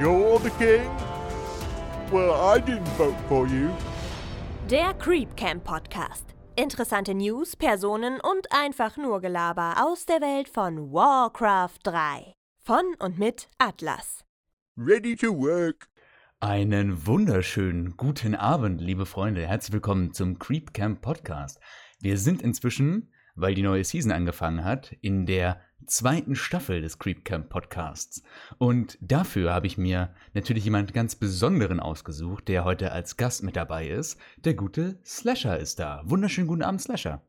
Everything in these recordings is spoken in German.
You're the king? Well, I didn't vote for you. Der Creep Camp Podcast. Interessante News, Personen und einfach nur Gelaber aus der Welt von Warcraft 3. Von und mit Atlas. Ready to work. Einen wunderschönen guten Abend, liebe Freunde. Herzlich willkommen zum Creep Camp Podcast. Wir sind inzwischen, weil die neue Season angefangen hat, in der zweiten Staffel des Creep Camp Podcasts. Und dafür habe ich mir natürlich jemand ganz Besonderen ausgesucht, der heute als Gast mit dabei ist. Der gute Slasher ist da. Wunderschönen guten Abend, Slasher.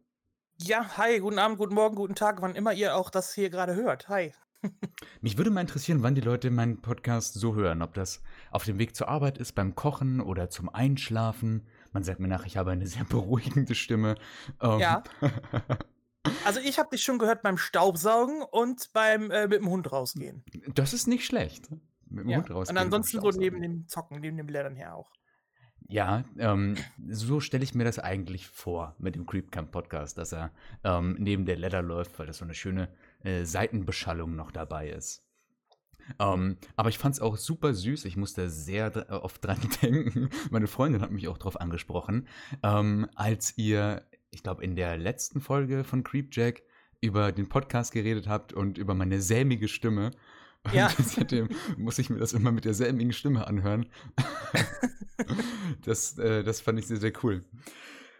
Ja, hi, guten Abend, guten Morgen, guten Tag, wann immer ihr auch das hier gerade hört. Hi. Mich würde mal interessieren, wann die Leute meinen Podcast so hören. Ob das auf dem Weg zur Arbeit ist, beim Kochen oder zum Einschlafen. Man sagt mir nach, ich habe eine sehr beruhigende Stimme. Ähm. Ja. Also ich habe dich schon gehört beim Staubsaugen und beim äh, mit dem Hund rausgehen. Das ist nicht schlecht. Mit dem ja. Hund rausgehen. Und ansonsten so neben dem Zocken, neben dem Lehrern her auch. Ja, ähm, so stelle ich mir das eigentlich vor mit dem Creep Camp Podcast, dass er ähm, neben der Ladder läuft, weil das so eine schöne äh, Seitenbeschallung noch dabei ist. Ähm, aber ich fand es auch super süß. Ich musste sehr oft dran denken. Meine Freundin hat mich auch darauf angesprochen, ähm, als ihr, ich glaube, in der letzten Folge von Creepjack über den Podcast geredet habt und über meine sämige Stimme. Ja. Und seitdem muss ich mir das immer mit der sämigen Stimme anhören. das, äh, das fand ich sehr, sehr cool.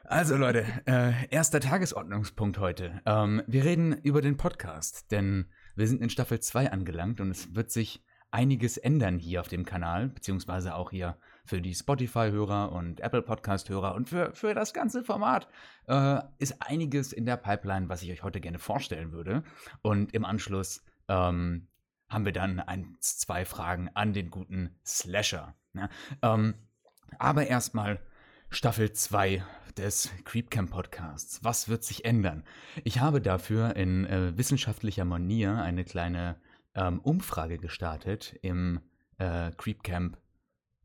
Also Leute, äh, erster Tagesordnungspunkt heute. Ähm, wir reden über den Podcast, denn wir sind in Staffel 2 angelangt und es wird sich einiges ändern hier auf dem Kanal, beziehungsweise auch hier für die Spotify-Hörer und Apple Podcast-Hörer und für, für das ganze Format äh, ist einiges in der Pipeline, was ich euch heute gerne vorstellen würde. Und im Anschluss ähm, haben wir dann ein, zwei Fragen an den guten Slasher. Ja? Ähm, aber erstmal Staffel 2 des Creepcamp Podcasts. Was wird sich ändern? Ich habe dafür in äh, wissenschaftlicher Manier eine kleine ähm, Umfrage gestartet im äh, Creepcamp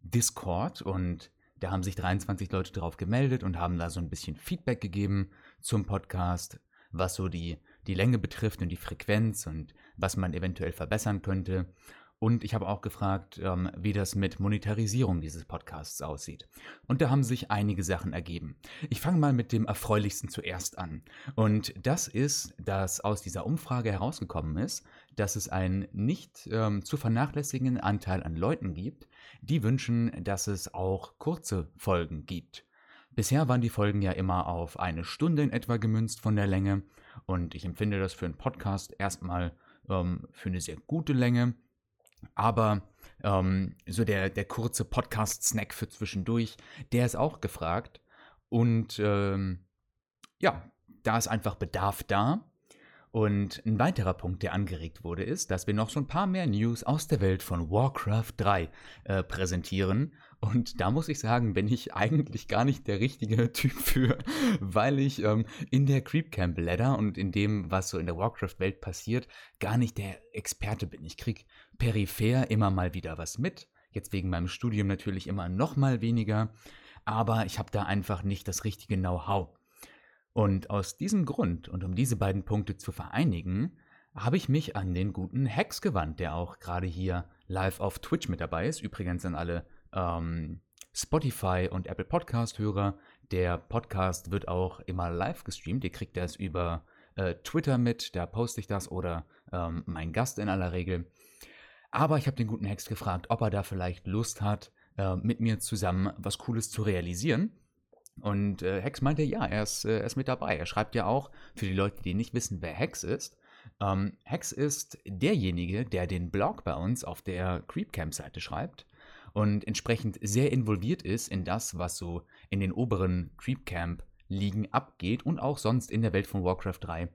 Discord und da haben sich 23 Leute drauf gemeldet und haben da so ein bisschen Feedback gegeben zum Podcast, was so die, die Länge betrifft und die Frequenz und was man eventuell verbessern könnte. Und ich habe auch gefragt, ähm, wie das mit Monetarisierung dieses Podcasts aussieht. Und da haben sich einige Sachen ergeben. Ich fange mal mit dem Erfreulichsten zuerst an. Und das ist, dass aus dieser Umfrage herausgekommen ist, dass es einen nicht ähm, zu vernachlässigenden Anteil an Leuten gibt, die wünschen, dass es auch kurze Folgen gibt. Bisher waren die Folgen ja immer auf eine Stunde in etwa gemünzt von der Länge. Und ich empfinde das für einen Podcast erstmal ähm, für eine sehr gute Länge. Aber ähm, so der, der kurze Podcast-Snack für zwischendurch, der ist auch gefragt. Und ähm, ja, da ist einfach Bedarf da. Und ein weiterer Punkt, der angeregt wurde, ist, dass wir noch so ein paar mehr News aus der Welt von Warcraft 3 äh, präsentieren. Und da muss ich sagen, bin ich eigentlich gar nicht der richtige Typ für, weil ich ähm, in der Creepcamp Ladder und in dem, was so in der Warcraft-Welt passiert, gar nicht der Experte bin. Ich krieg peripher immer mal wieder was mit. Jetzt wegen meinem Studium natürlich immer noch mal weniger. Aber ich habe da einfach nicht das richtige Know-how. Und aus diesem Grund und um diese beiden Punkte zu vereinigen, habe ich mich an den guten Hex gewandt, der auch gerade hier live auf Twitch mit dabei ist. Übrigens an alle ähm, Spotify und Apple Podcast-Hörer. Der Podcast wird auch immer live gestreamt. Ihr kriegt das über äh, Twitter mit, da poste ich das oder ähm, mein Gast in aller Regel. Aber ich habe den guten Hex gefragt, ob er da vielleicht Lust hat, äh, mit mir zusammen was Cooles zu realisieren. Und äh, Hex meinte, ja, er ist, äh, er ist mit dabei. Er schreibt ja auch, für die Leute, die nicht wissen, wer Hex ist, ähm, Hex ist derjenige, der den Blog bei uns auf der Creepcamp-Seite schreibt und entsprechend sehr involviert ist in das, was so in den oberen Creepcamp-Ligen abgeht und auch sonst in der Welt von Warcraft 3.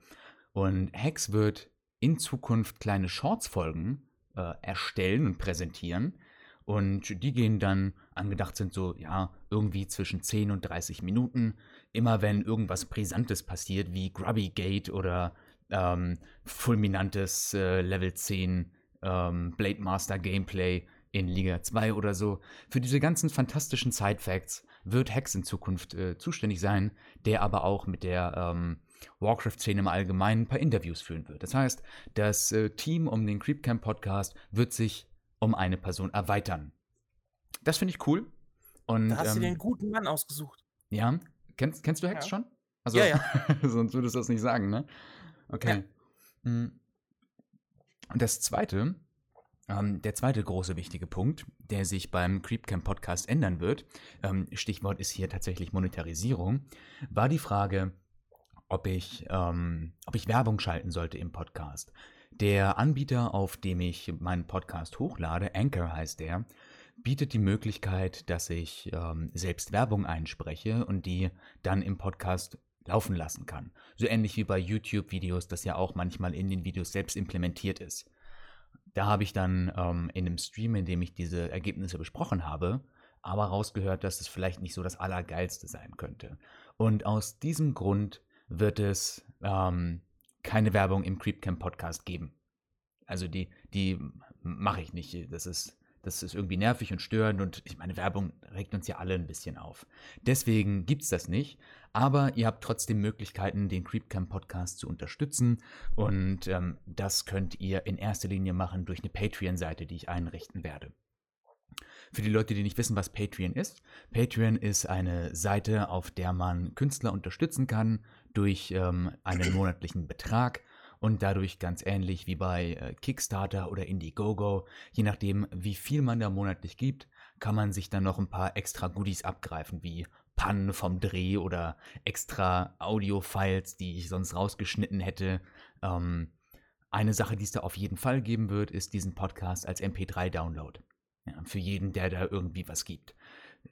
Und Hex wird in Zukunft kleine Shorts-Folgen äh, erstellen und präsentieren, und die gehen dann, angedacht sind so, ja, irgendwie zwischen 10 und 30 Minuten. Immer wenn irgendwas Brisantes passiert, wie Grubby Gate oder ähm, fulminantes äh, Level 10 ähm, Blade Master Gameplay in Liga 2 oder so. Für diese ganzen fantastischen Side-Facts wird Hex in Zukunft äh, zuständig sein, der aber auch mit der ähm, Warcraft-Szene im Allgemeinen ein paar Interviews führen wird. Das heißt, das äh, Team um den Creepcamp-Podcast wird sich um eine Person erweitern. Das finde ich cool. Und, Da hast du ähm, dir einen guten Mann ausgesucht. Ja, kennst, kennst du Hex Ja. schon? Also, Ja, sonst würdest du das nicht sagen, ne? Okay. Mm. Und das zweite, ähm, der zweite große wichtige Punkt, der sich beim Creepcamp Podcast ändern wird, ähm, Stichwort ist hier tatsächlich Monetarisierung, war die Frage, ob ich, ähm, ob ich Werbung schalten sollte im Podcast. Der Anbieter, auf dem ich meinen Podcast hochlade, Anchor heißt der, bietet die Möglichkeit, dass ich ähm, selbst Werbung einspreche und die dann im Podcast laufen lassen kann. So ähnlich wie bei YouTube-Videos, das ja auch manchmal in den Videos selbst implementiert ist. Da habe ich dann ähm, in einem Stream, in dem ich diese Ergebnisse besprochen habe, aber rausgehört, dass es vielleicht nicht so das Allergeilste sein könnte. Und aus diesem Grund wird es ähm, keine Werbung im Creepcamp Podcast geben. Also die, die mache ich nicht. Das ist, das ist irgendwie nervig und störend und ich meine, Werbung regt uns ja alle ein bisschen auf. Deswegen gibt es das nicht, aber ihr habt trotzdem Möglichkeiten, den Creepcamp Podcast zu unterstützen und ähm, das könnt ihr in erster Linie machen durch eine Patreon-Seite, die ich einrichten werde. Für die Leute, die nicht wissen, was Patreon ist, Patreon ist eine Seite, auf der man Künstler unterstützen kann durch ähm, einen monatlichen Betrag und dadurch ganz ähnlich wie bei äh, Kickstarter oder Indiegogo, je nachdem, wie viel man da monatlich gibt, kann man sich dann noch ein paar extra Goodies abgreifen, wie Pannen vom Dreh oder extra Audio-Files, die ich sonst rausgeschnitten hätte. Ähm, eine Sache, die es da auf jeden Fall geben wird, ist diesen Podcast als MP3-Download. Ja, für jeden, der da irgendwie was gibt.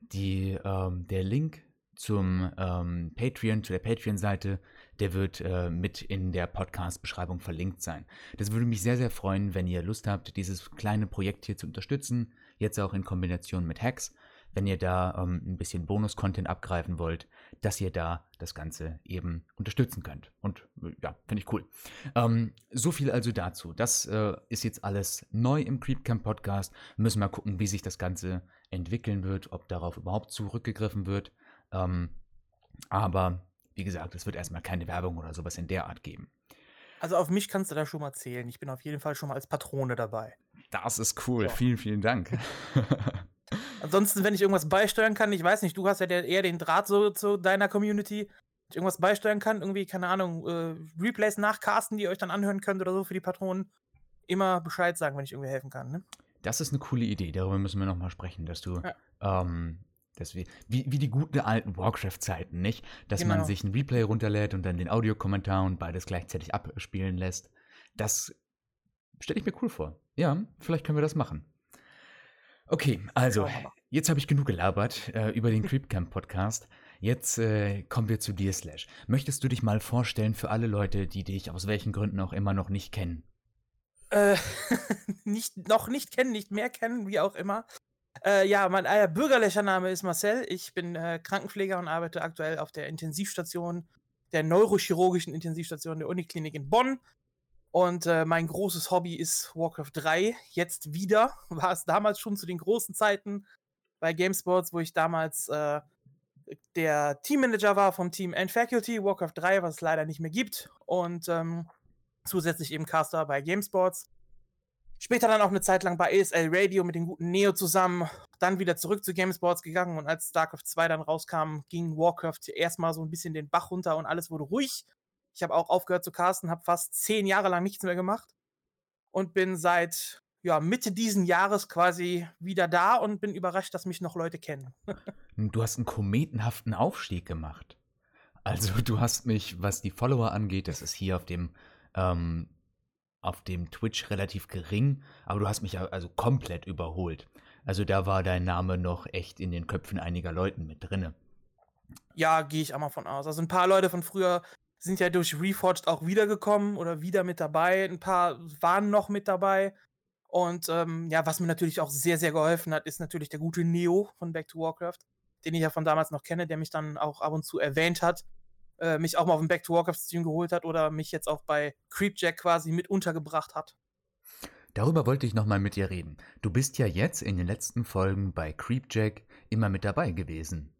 Die, ähm, der Link zum ähm, Patreon, zu der Patreon-Seite, der wird äh, mit in der Podcast-Beschreibung verlinkt sein. Das würde mich sehr, sehr freuen, wenn ihr Lust habt, dieses kleine Projekt hier zu unterstützen, jetzt auch in Kombination mit Hacks, wenn ihr da ähm, ein bisschen Bonus-Content abgreifen wollt, dass ihr da das Ganze eben unterstützen könnt. Und äh, ja, finde ich cool. Ähm, so viel also dazu. Das äh, ist jetzt alles neu im Creepcamp Podcast. Müssen wir gucken, wie sich das Ganze entwickeln wird, ob darauf überhaupt zurückgegriffen wird. Ähm, aber wie gesagt, es wird erstmal keine Werbung oder sowas in der Art geben. Also auf mich kannst du da schon mal zählen. Ich bin auf jeden Fall schon mal als Patrone dabei. Das ist cool. Ja. Vielen, vielen Dank. Ansonsten, wenn ich irgendwas beisteuern kann, ich weiß nicht, du hast ja der, eher den Draht so zu deiner Community. Wenn ich irgendwas beisteuern kann, irgendwie, keine Ahnung, äh, Replays nachcasten, die ihr euch dann anhören könnt oder so für die Patronen, immer Bescheid sagen, wenn ich irgendwie helfen kann. Ne? Das ist eine coole Idee. Darüber müssen wir nochmal sprechen, dass du, Ja. ähm, dass wir, wie, wie die guten alten Warcraft-Zeiten, nicht? Dass man Genau. sich ein Replay runterlädt und dann den Audiokommentar und beides gleichzeitig abspielen lässt. Das stelle ich mir cool vor. Ja, vielleicht können wir das machen. Okay, also, jetzt habe ich genug gelabert äh, über den Creepcamp-Podcast. Jetzt äh, kommen wir zu dir, Slash. Möchtest du dich mal vorstellen für alle Leute, die dich aus welchen Gründen auch immer noch nicht kennen? Äh, nicht, noch nicht kennen, nicht mehr kennen, wie auch immer. Äh, ja, mein äh, bürgerlicher Name ist Marcel. Ich bin äh, Krankenpfleger und arbeite aktuell auf der Intensivstation, der neurochirurgischen Intensivstation der Uniklinik in Bonn. Und äh, mein großes Hobby ist Warcraft 3. Jetzt wieder. War es damals schon zu den großen Zeiten bei GameSports, wo ich damals äh, der Teammanager war vom Team End Faculty, Warcraft 3, was es leider nicht mehr gibt. Und ähm, zusätzlich eben Caster bei GameSports. Später dann auch eine Zeit lang bei ESL Radio mit dem guten Neo zusammen, dann wieder zurück zu GameSports gegangen und als StarCraft 2 dann rauskam, ging Warcraft erstmal so ein bisschen den Bach runter und alles wurde ruhig. Ich habe auch aufgehört zu casten, habe fast zehn Jahre lang nichts mehr gemacht und bin seit ja, Mitte diesen Jahres quasi wieder da und bin überrascht, dass mich noch Leute kennen. Du hast einen kometenhaften Aufstieg gemacht. Also du hast mich, was die Follower angeht, das ist hier auf dem, ähm, auf dem Twitch relativ gering, aber du hast mich also komplett überholt. Also da war dein Name noch echt in den Köpfen einiger Leuten mit drinne. Ja, gehe ich auch mal von aus. Also ein paar Leute von früher sind ja durch Reforged auch wiedergekommen oder wieder mit dabei. Ein paar waren noch mit dabei. Und ähm, ja, was mir natürlich auch sehr, sehr geholfen hat, ist natürlich der gute Neo von Back to Warcraft, den ich ja von damals noch kenne, der mich dann auch ab und zu erwähnt hat, äh, mich auch mal auf dem Back to Warcraft Stream geholt hat oder mich jetzt auch bei Creepjack quasi mit untergebracht hat. Darüber wollte ich nochmal mit dir reden. Du bist ja jetzt in den letzten Folgen bei Creepjack immer mit dabei gewesen.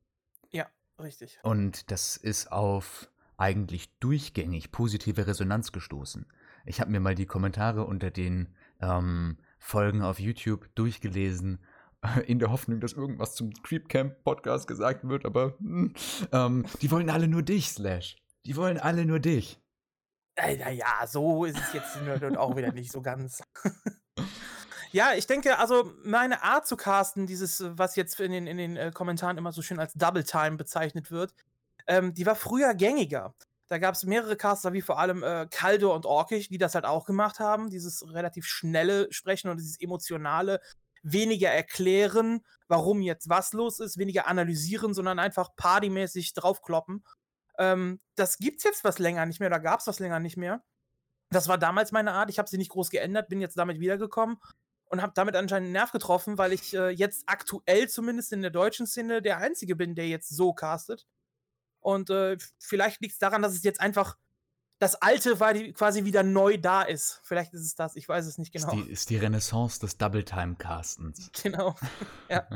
Ja, richtig. Und das ist auf eigentlich durchgängig positive Resonanz gestoßen. Ich habe mir mal die Kommentare unter den ähm, Folgen auf YouTube durchgelesen, in der Hoffnung, dass irgendwas zum Creepcamp Podcast gesagt wird, aber hm, ähm, die wollen alle nur dich, Slash. Die wollen alle nur dich. Naja, so ist es jetzt auch wieder nicht so ganz. ja, ich denke, also meine Art zu casten, dieses, was jetzt in den, in den äh, Kommentaren immer so schön als Double Time bezeichnet wird, ähm, die war früher gängiger. Da gab es mehrere Caster, wie vor allem äh, Kaldo und Orkish, die das halt auch gemacht haben. Dieses relativ schnelle Sprechen und dieses emotionale, weniger erklären, warum jetzt was los ist, weniger analysieren, sondern einfach partymäßig draufkloppen. Ähm, das gibt's jetzt was länger nicht mehr, oder gab's was länger nicht mehr. Das war damals meine Art. Ich habe sie nicht groß geändert, bin jetzt damit wiedergekommen und habe damit anscheinend einen Nerv getroffen, weil ich äh, jetzt aktuell zumindest in der deutschen Szene der Einzige bin, der jetzt so castet. Und äh, vielleicht liegt es daran, dass es jetzt einfach das Alte quasi wieder neu da ist. Vielleicht ist es das, ich weiß es nicht genau. Ist die, ist die Renaissance des Double-Time-Castens. Genau, ja.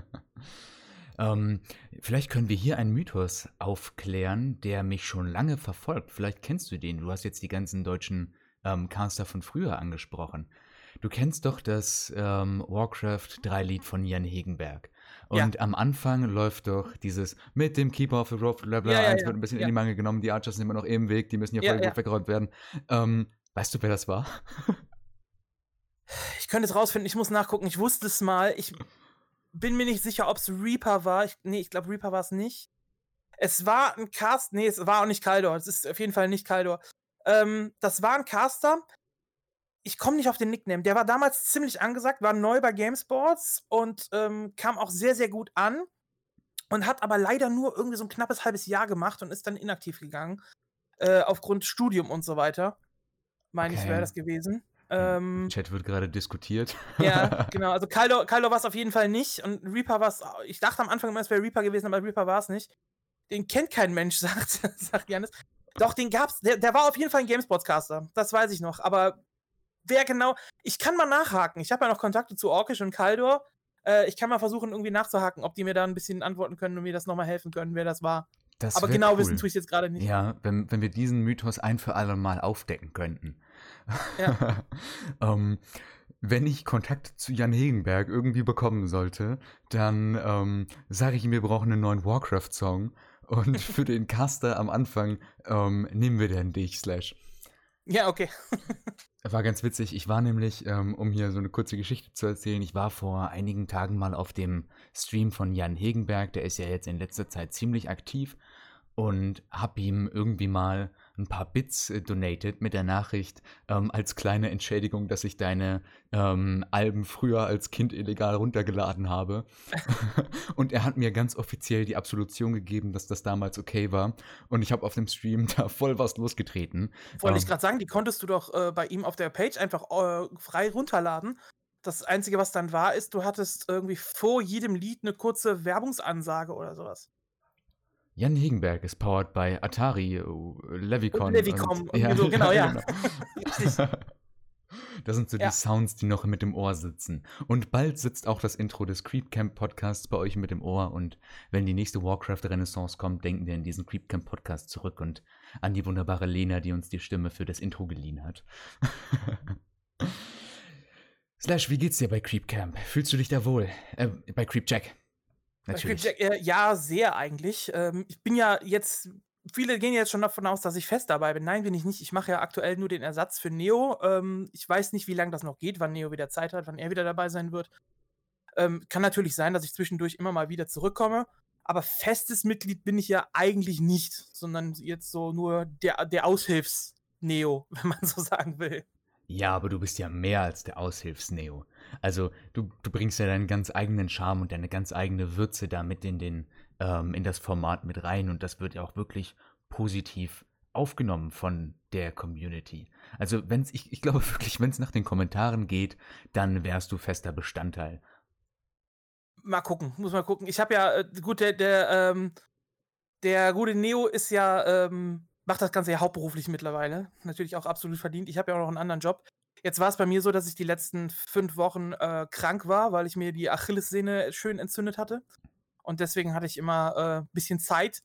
ähm, vielleicht können wir hier einen Mythos aufklären, der mich schon lange verfolgt. Vielleicht kennst du den. Du hast jetzt die ganzen deutschen ähm, Caster von früher angesprochen. Du kennst doch das ähm, Warcraft 3-Lied von Jan Hegenberg. Und ja. am Anfang läuft doch dieses mit dem Keeper of the Road, bla bla, ja, ja, eins wird ein bisschen in die Mangel genommen, die Archers sind immer noch im Weg, die müssen ja voll gut weggeräumt werden. Ähm, weißt du, wer das war? ich könnte es rausfinden, ich muss nachgucken, ich wusste es mal. Ich bin mir nicht sicher, ob es Reaper war. Ich, nee, ich glaube, Reaper war es nicht. Es war ein Cast, nee, es war auch nicht Kaldor. Es ist auf jeden Fall nicht Kaldor. Ähm, das war ein Caster, ich komme nicht auf den Nickname. Der war damals ziemlich angesagt, war neu bei GameSports und ähm, kam auch sehr, sehr gut an. Und hat aber leider nur irgendwie so ein knappes halbes Jahr gemacht und ist dann inaktiv gegangen. Äh, aufgrund Studium und so weiter. Meine okay. ich, wäre das gewesen. Ähm, Chat wird gerade diskutiert. Ja, genau. Also Kaldo, Kaldo war es auf jeden Fall nicht. Und Reaper war es. Ich dachte am Anfang immer, es wäre Reaper gewesen, aber Reaper war es nicht. Den kennt kein Mensch, sagt, sagt Janis. Doch, den gab's. Der, der war auf jeden Fall ein Gamesports-Caster. Das weiß ich noch. Aber wer genau. Ich kann mal nachhaken. Ich habe ja noch Kontakte zu Orkish und Kaldor. Äh, ich kann mal versuchen, irgendwie nachzuhaken, ob die mir da ein bisschen antworten können und mir das nochmal helfen können, wer das war. Das Aber genau cool. wissen tue ich jetzt gerade nicht. Ja, wenn, wenn wir diesen Mythos ein für alle Mal aufdecken könnten. Ja. ähm, wenn ich Kontakt zu Jan Hegenberg irgendwie bekommen sollte, dann ähm, sage ich ihm, wir brauchen einen neuen Warcraft-Song. Und für den Caster am Anfang ähm, nehmen wir dann dich, Slash. Ja, okay. War ganz witzig. Ich war nämlich, ähm, um hier so eine kurze Geschichte zu erzählen, ich war vor einigen Tagen mal auf dem Stream von Jan Hegenberg, der ist ja jetzt in letzter Zeit ziemlich aktiv und hab ihm irgendwie mal ein paar Bits äh, donated mit der Nachricht ähm, als kleine Entschädigung, dass ich deine ähm, Alben früher als Kind illegal runtergeladen habe. und er hat mir ganz offiziell die Absolution gegeben, dass das damals okay war. Und ich habe auf dem Stream da voll was losgetreten. Wollte ähm, ich gerade sagen, die konntest du doch äh, bei ihm auf der Page einfach äh, frei runterladen. Das Einzige, was dann war, ist, du hattest irgendwie vor jedem Lied eine kurze Werbungsansage oder sowas. Jan Hegenberg ist powered by Atari, äh, Levicon. Levicom, und, ja, so, genau, ja. genau. Das sind so ja. die Sounds, die noch mit dem Ohr sitzen. Und bald sitzt auch das Intro des Creepcamp Podcasts bei euch mit dem Ohr. Und wenn die nächste Warcraft-Renaissance kommt, denken wir an diesen Creepcamp Podcast zurück und an die wunderbare Lena, die uns die Stimme für das Intro geliehen hat. Slash, wie geht's dir bei Creepcamp? Fühlst du dich da wohl? Äh, bei Creepjack. Natürlich. Äh, ja, sehr eigentlich. Ähm, ich bin ja jetzt, viele gehen jetzt schon davon aus, dass ich fest dabei bin. Nein, bin ich nicht. Ich mache ja aktuell nur den Ersatz für Neo. Ähm, ich weiß nicht, wie lange das noch geht, wann Neo wieder Zeit hat, wann er wieder dabei sein wird. Ähm, kann natürlich sein, dass ich zwischendurch immer mal wieder zurückkomme. Aber festes Mitglied bin ich ja eigentlich nicht, sondern jetzt so nur der, der Aushilfs-Neo, wenn man so sagen will. Ja, aber du bist ja mehr als der Aushilfs-Neo. Also du, du bringst ja deinen ganz eigenen Charme und deine ganz eigene Würze da mit in, den, ähm, in das Format mit rein und das wird ja auch wirklich positiv aufgenommen von der Community. Also wenn's, ich, ich glaube wirklich, wenn es nach den Kommentaren geht, dann wärst du fester Bestandteil. Mal gucken, muss mal gucken. Ich habe ja, äh, gut, der, der, ähm, der gute Neo ist ja, ähm, macht das Ganze ja hauptberuflich mittlerweile. Natürlich auch absolut verdient. Ich habe ja auch noch einen anderen Job. Jetzt war es bei mir so, dass ich die letzten fünf Wochen äh, krank war, weil ich mir die Achillessehne schön entzündet hatte. Und deswegen hatte ich immer ein äh, bisschen Zeit.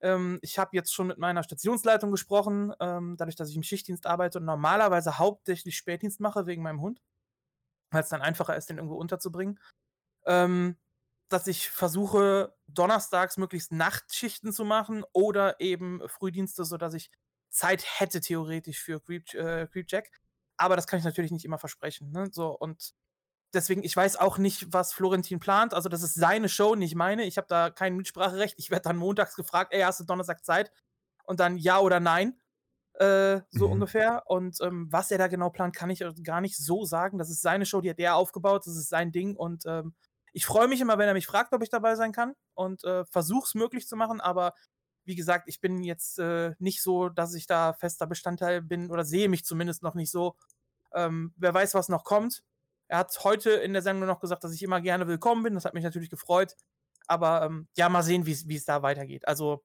Ähm, ich habe jetzt schon mit meiner Stationsleitung gesprochen, ähm, dadurch, dass ich im Schichtdienst arbeite und normalerweise hauptsächlich Spätdienst mache wegen meinem Hund. weil es dann einfacher ist, den irgendwo unterzubringen. Ähm, dass ich versuche, donnerstags möglichst Nachtschichten zu machen oder eben Frühdienste, sodass ich Zeit hätte theoretisch für Creep, äh, Creepjack. Aber das kann ich natürlich nicht immer versprechen. Ne? So, und deswegen, ich weiß auch nicht, was Florentin plant. Also, das ist seine Show, nicht meine. Ich habe da kein Mitspracherecht. Ich werde dann montags gefragt, ey, hast du Donnerstag Zeit? Und dann ja oder nein. Äh, so mhm. ungefähr. Und ähm, was er da genau plant, kann ich gar nicht so sagen. Das ist seine Show, die hat er aufgebaut, das ist sein Ding. Und ähm, ich freue mich immer, wenn er mich fragt, ob ich dabei sein kann und äh, versuche es möglich zu machen. Aber wie gesagt, ich bin jetzt äh, nicht so, dass ich da fester Bestandteil bin oder sehe mich zumindest noch nicht so. Ähm, wer weiß, was noch kommt. Er hat heute in der Sendung noch gesagt, dass ich immer gerne willkommen bin. Das hat mich natürlich gefreut. Aber ähm, ja, mal sehen, wie es da weitergeht. Also,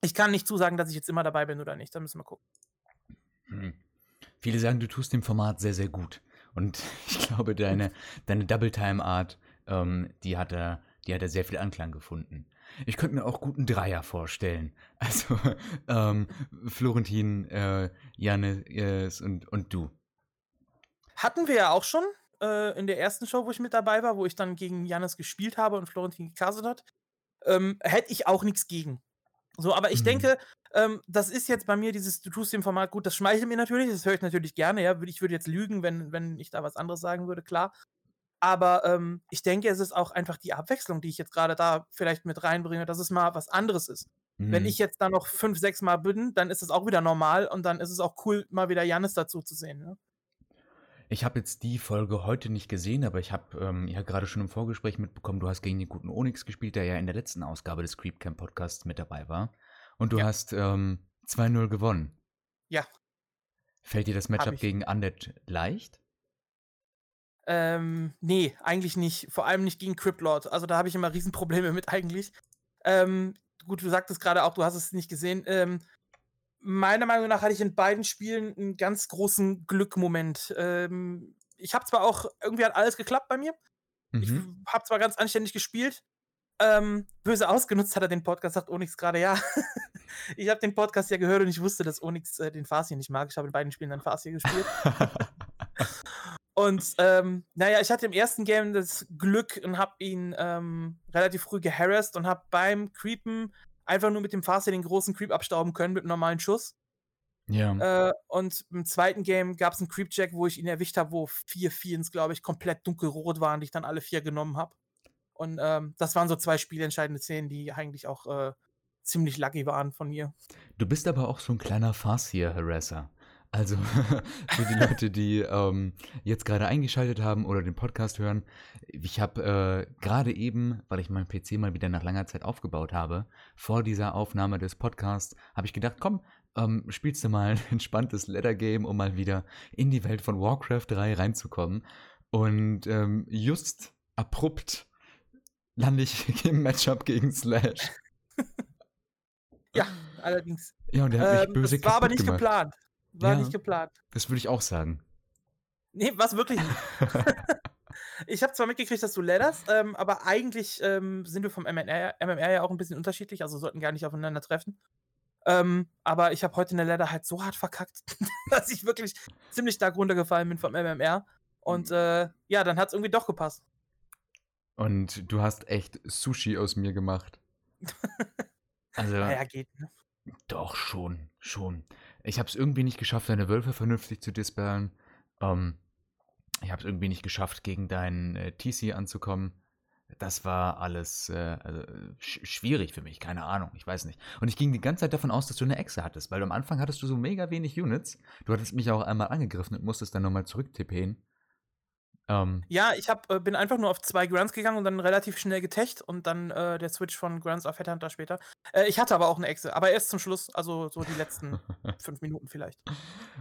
ich kann nicht zusagen, dass ich jetzt immer dabei bin oder nicht. Da müssen wir gucken. Hm. Viele sagen, du tust dem Format sehr, sehr gut. Und ich glaube, deine, deine Double-Time-Art, ähm, die, hat er, die hat er sehr viel Anklang gefunden. Ich könnte mir auch guten Dreier vorstellen. Also ähm, Florentin, äh, Janis und, und du. Hatten wir ja auch schon äh, in der ersten Show, wo ich mit dabei war, wo ich dann gegen Janis gespielt habe und Florentin gecastet hat. Ähm, hätte ich auch nichts gegen. So, aber ich mhm. denke, ähm, das ist jetzt bei mir dieses Du tust dem Format gut, das schmeichelt mir natürlich, das höre ich natürlich gerne, ja. Ich würde jetzt lügen, wenn, wenn ich da was anderes sagen würde, klar. Aber ähm, ich denke, es ist auch einfach die Abwechslung, die ich jetzt gerade da vielleicht mit reinbringe, dass es mal was anderes ist. Mhm. Wenn ich jetzt da noch fünf, sechs Mal bin, dann ist es auch wieder normal und dann ist es auch cool, mal wieder Janis dazu zu sehen. Ne? Ich habe jetzt die Folge heute nicht gesehen, aber ich habe ähm, ja gerade schon im Vorgespräch mitbekommen, du hast gegen den guten Onyx gespielt, der ja in der letzten Ausgabe des Creepcamp Podcasts mit dabei war. Und du ja. hast ähm, 2-0 gewonnen. Ja. Fällt dir das Matchup gegen Undead leicht? Ähm, nee, eigentlich nicht. Vor allem nicht gegen Cryptlord. Also da habe ich immer Riesenprobleme mit eigentlich. Ähm, gut, du sagtest gerade auch, du hast es nicht gesehen. Ähm, meiner Meinung nach hatte ich in beiden Spielen einen ganz großen Glückmoment. Ähm, ich habe zwar auch, irgendwie hat alles geklappt bei mir. Mhm. Ich habe zwar ganz anständig gespielt. Ähm, böse ausgenutzt hat er den Podcast, sagt Onyx gerade, ja. ich habe den Podcast ja gehört und ich wusste, dass Onyx äh, den Farsi nicht mag. Ich habe in beiden Spielen dann Farsi gespielt. und ähm, naja, ich hatte im ersten Game das Glück und habe ihn ähm, relativ früh geharrasst und habe beim Creepen einfach nur mit dem Faster den großen Creep abstauben können mit einem normalen Schuss. Ja. Äh, und im zweiten Game gab es einen Creep-Jack, wo ich ihn erwischt habe, wo vier Fiends, glaube ich, komplett dunkelrot waren, die ich dann alle vier genommen habe. Und ähm, das waren so zwei spielentscheidende Szenen, die eigentlich auch äh, ziemlich lucky waren von mir. Du bist aber auch so ein kleiner Farsier-Harasser. Also für die Leute, die ähm, jetzt gerade eingeschaltet haben oder den Podcast hören, ich habe äh, gerade eben, weil ich meinen PC mal wieder nach langer Zeit aufgebaut habe, vor dieser Aufnahme des Podcasts, habe ich gedacht, komm, ähm, spielst du mal ein entspanntes Leather Game, um mal wieder in die Welt von Warcraft 3 reinzukommen. Und ähm, just abrupt lande ich im Matchup gegen Slash. ja, allerdings. Ja, und der hat mich ähm, böse Das war aber nicht gemacht. geplant. War ja, nicht geplant. Das würde ich auch sagen. Nee, was wirklich nicht. ich habe zwar mitgekriegt, dass du ladderst, ähm, aber eigentlich ähm, sind wir vom MMR, MMR, ja auch ein bisschen unterschiedlich, also sollten gar nicht aufeinander treffen. Ähm, aber ich habe heute in der Ladder halt so hart verkackt, dass ich wirklich ziemlich stark runtergefallen bin vom MMR. Und mhm. äh, ja, dann hat es irgendwie doch gepasst. Und du hast echt Sushi aus mir gemacht. Also. naja, geht, ne? Doch, schon, schon. Ich habe es irgendwie nicht geschafft, deine Wölfe vernünftig zu dispellen. Ähm, ich habe es irgendwie nicht geschafft, gegen deinen äh, TC anzukommen. Das war alles äh, also, sch schwierig für mich, keine Ahnung, ich weiß nicht. Und ich ging die ganze Zeit davon aus, dass du eine Echse hattest, weil am Anfang hattest du so mega wenig Units. Du hattest mich auch einmal angegriffen und musstest dann nochmal zurücktippen. Ähm, ja, ich hab, äh, bin einfach nur auf zwei Grunts gegangen und dann relativ schnell getecht und dann äh, der Switch von Grunts auf Headhunter später. Äh, ich hatte aber auch eine Echse, aber erst zum Schluss, also so die letzten fünf Minuten vielleicht.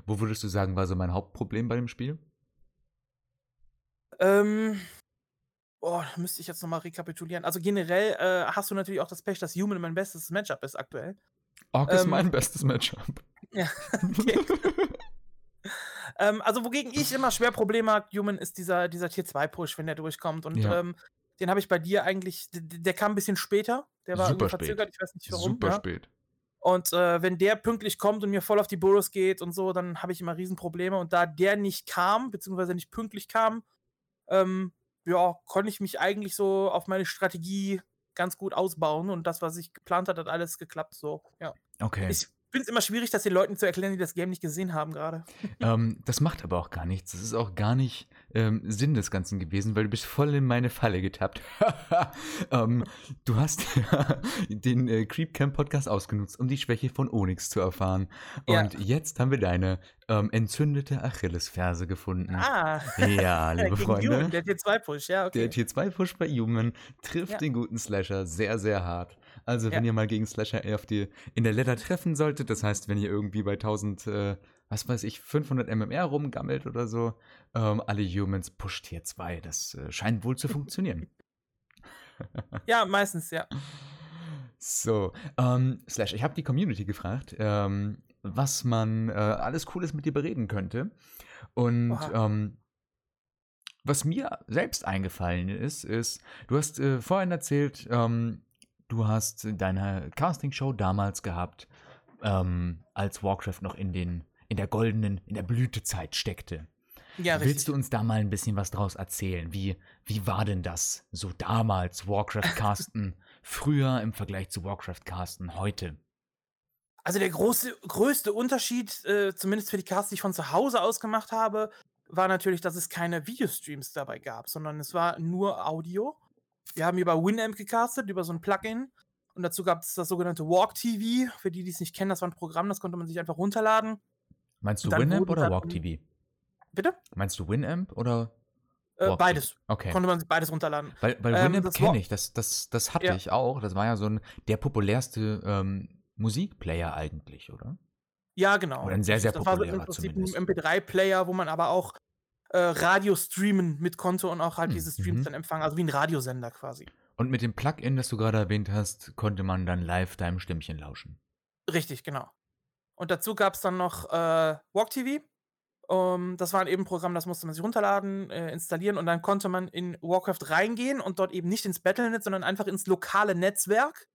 Wo würdest du sagen, war so mein Hauptproblem bei dem Spiel? Ähm, boah, müsste ich jetzt nochmal rekapitulieren. Also generell äh, hast du natürlich auch das Pech, dass Human mein bestes Matchup ist aktuell. Orc ähm, ist mein bestes Matchup. Ja, okay. Ähm, also, wogegen ich immer schwer Probleme habe, Human, ist dieser, dieser Tier 2-Push, wenn der durchkommt. Und ja. ähm, den habe ich bei dir eigentlich, der, kam ein bisschen später. Der war Super irgendwie verzögert, spät. ich weiß nicht warum. Super ja. spät. Und äh, wenn der pünktlich kommt und mir voll auf die Burros geht und so, dann habe ich immer Riesenprobleme. Und da der nicht kam, beziehungsweise nicht pünktlich kam, ähm, ja, konnte ich mich eigentlich so auf meine Strategie ganz gut ausbauen und das, was ich geplant hatte, hat alles geklappt so, ja. Okay. Ich finde es immer schwierig, das den Leuten zu erklären, die das Game nicht gesehen haben gerade. Ähm, das macht aber auch gar nichts. Das ist auch gar nicht ähm, Sinn des Ganzen gewesen, weil du bist voll in meine Falle getappt. ähm, du hast den äh, Creepcamp Podcast ausgenutzt, um die Schwäche von Onyx zu erfahren. Ja. Und jetzt haben wir deine ähm, entzündete Achillesferse gefunden. Ah. Ja, liebe Freunde. Human, der T2-Push, ja, okay. Der Tier 2 Push bei Human trifft Ja. den guten Slasher sehr, sehr hart. Also, wenn Ja. ihr mal gegen Slasher auf die, in der Ladder treffen solltet, das heißt, wenn ihr irgendwie bei 1000, äh, was weiß ich, 500 MMR rumgammelt oder so, ähm, alle Humans Push Tier 2. Das äh, scheint wohl zu funktionieren. Ja, meistens, ja. So, ähm, Slash, ich habe die Community gefragt, ähm, was man äh, alles Cooles mit dir bereden könnte. Und ähm, was mir selbst eingefallen ist, ist, du hast äh, vorhin erzählt, ähm, du hast deine Castingshow damals gehabt, ähm, als Warcraft noch in den in der goldenen, in der Blütezeit steckte. Ja, Willst richtig. du uns da mal ein bisschen was draus erzählen? Wie, wie war denn das so damals, Warcraft Casten, früher im Vergleich zu Warcraft Casten heute? Also der große, größte Unterschied, äh, zumindest für die Casts, die ich von zu Hause aus gemacht habe, war natürlich, dass es keine Videostreams dabei gab, sondern es war nur Audio. Wir haben über Winamp gecastet, über so ein Plugin. Und dazu gab es das sogenannte Walk TV. Für die, die es nicht kennen, das war ein Programm, das konnte man sich einfach runterladen. Meinst du Winamp oder Walk TV? Bitte? Meinst du Winamp oder Äh, beides. Okay. Konnte man sich beides runterladen. Weil, weil Ähm, Winamp kenne ich, das, das, das hatte Ja. ich auch. Das war ja so ein der populärste ähm, Musikplayer eigentlich, oder? Ja, genau. Oder ein sehr, sehr das war so populärer im Prinzip zumindest. ein MP3-Player, wo man aber auch äh, Radio streamen mit konnte und auch halt Hm, diese Streams mhm. dann empfangen. Also wie ein Radiosender quasi. Und mit dem Plugin, das du gerade erwähnt hast, konnte man dann live deinem Stimmchen lauschen. Richtig, genau. Und dazu gab es dann noch äh, Walk TV. Um, das war eben ein Programm, das musste man sich runterladen, äh, installieren und dann konnte man in Warcraft reingehen und dort eben nicht ins Battlenet, sondern einfach ins lokale Netzwerk.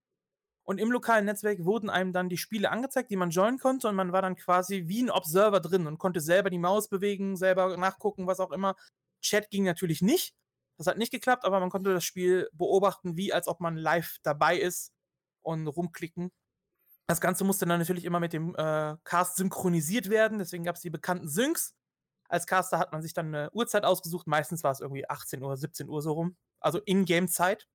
Und im lokalen Netzwerk wurden einem dann die Spiele angezeigt, die man joinen konnte und man war dann quasi wie ein Observer drin und konnte selber die Maus bewegen, selber nachgucken, was auch immer. Chat ging natürlich nicht. Das hat nicht geklappt, aber man konnte das Spiel beobachten, wie als ob man live dabei ist und rumklicken. Das Ganze musste dann natürlich immer mit dem äh, Cast synchronisiert werden, deswegen gab es die bekannten Syncs. Als Caster hat man sich dann eine Uhrzeit ausgesucht, meistens war es irgendwie 18 Uhr, 17 Uhr so rum, also In-Game-Zeit.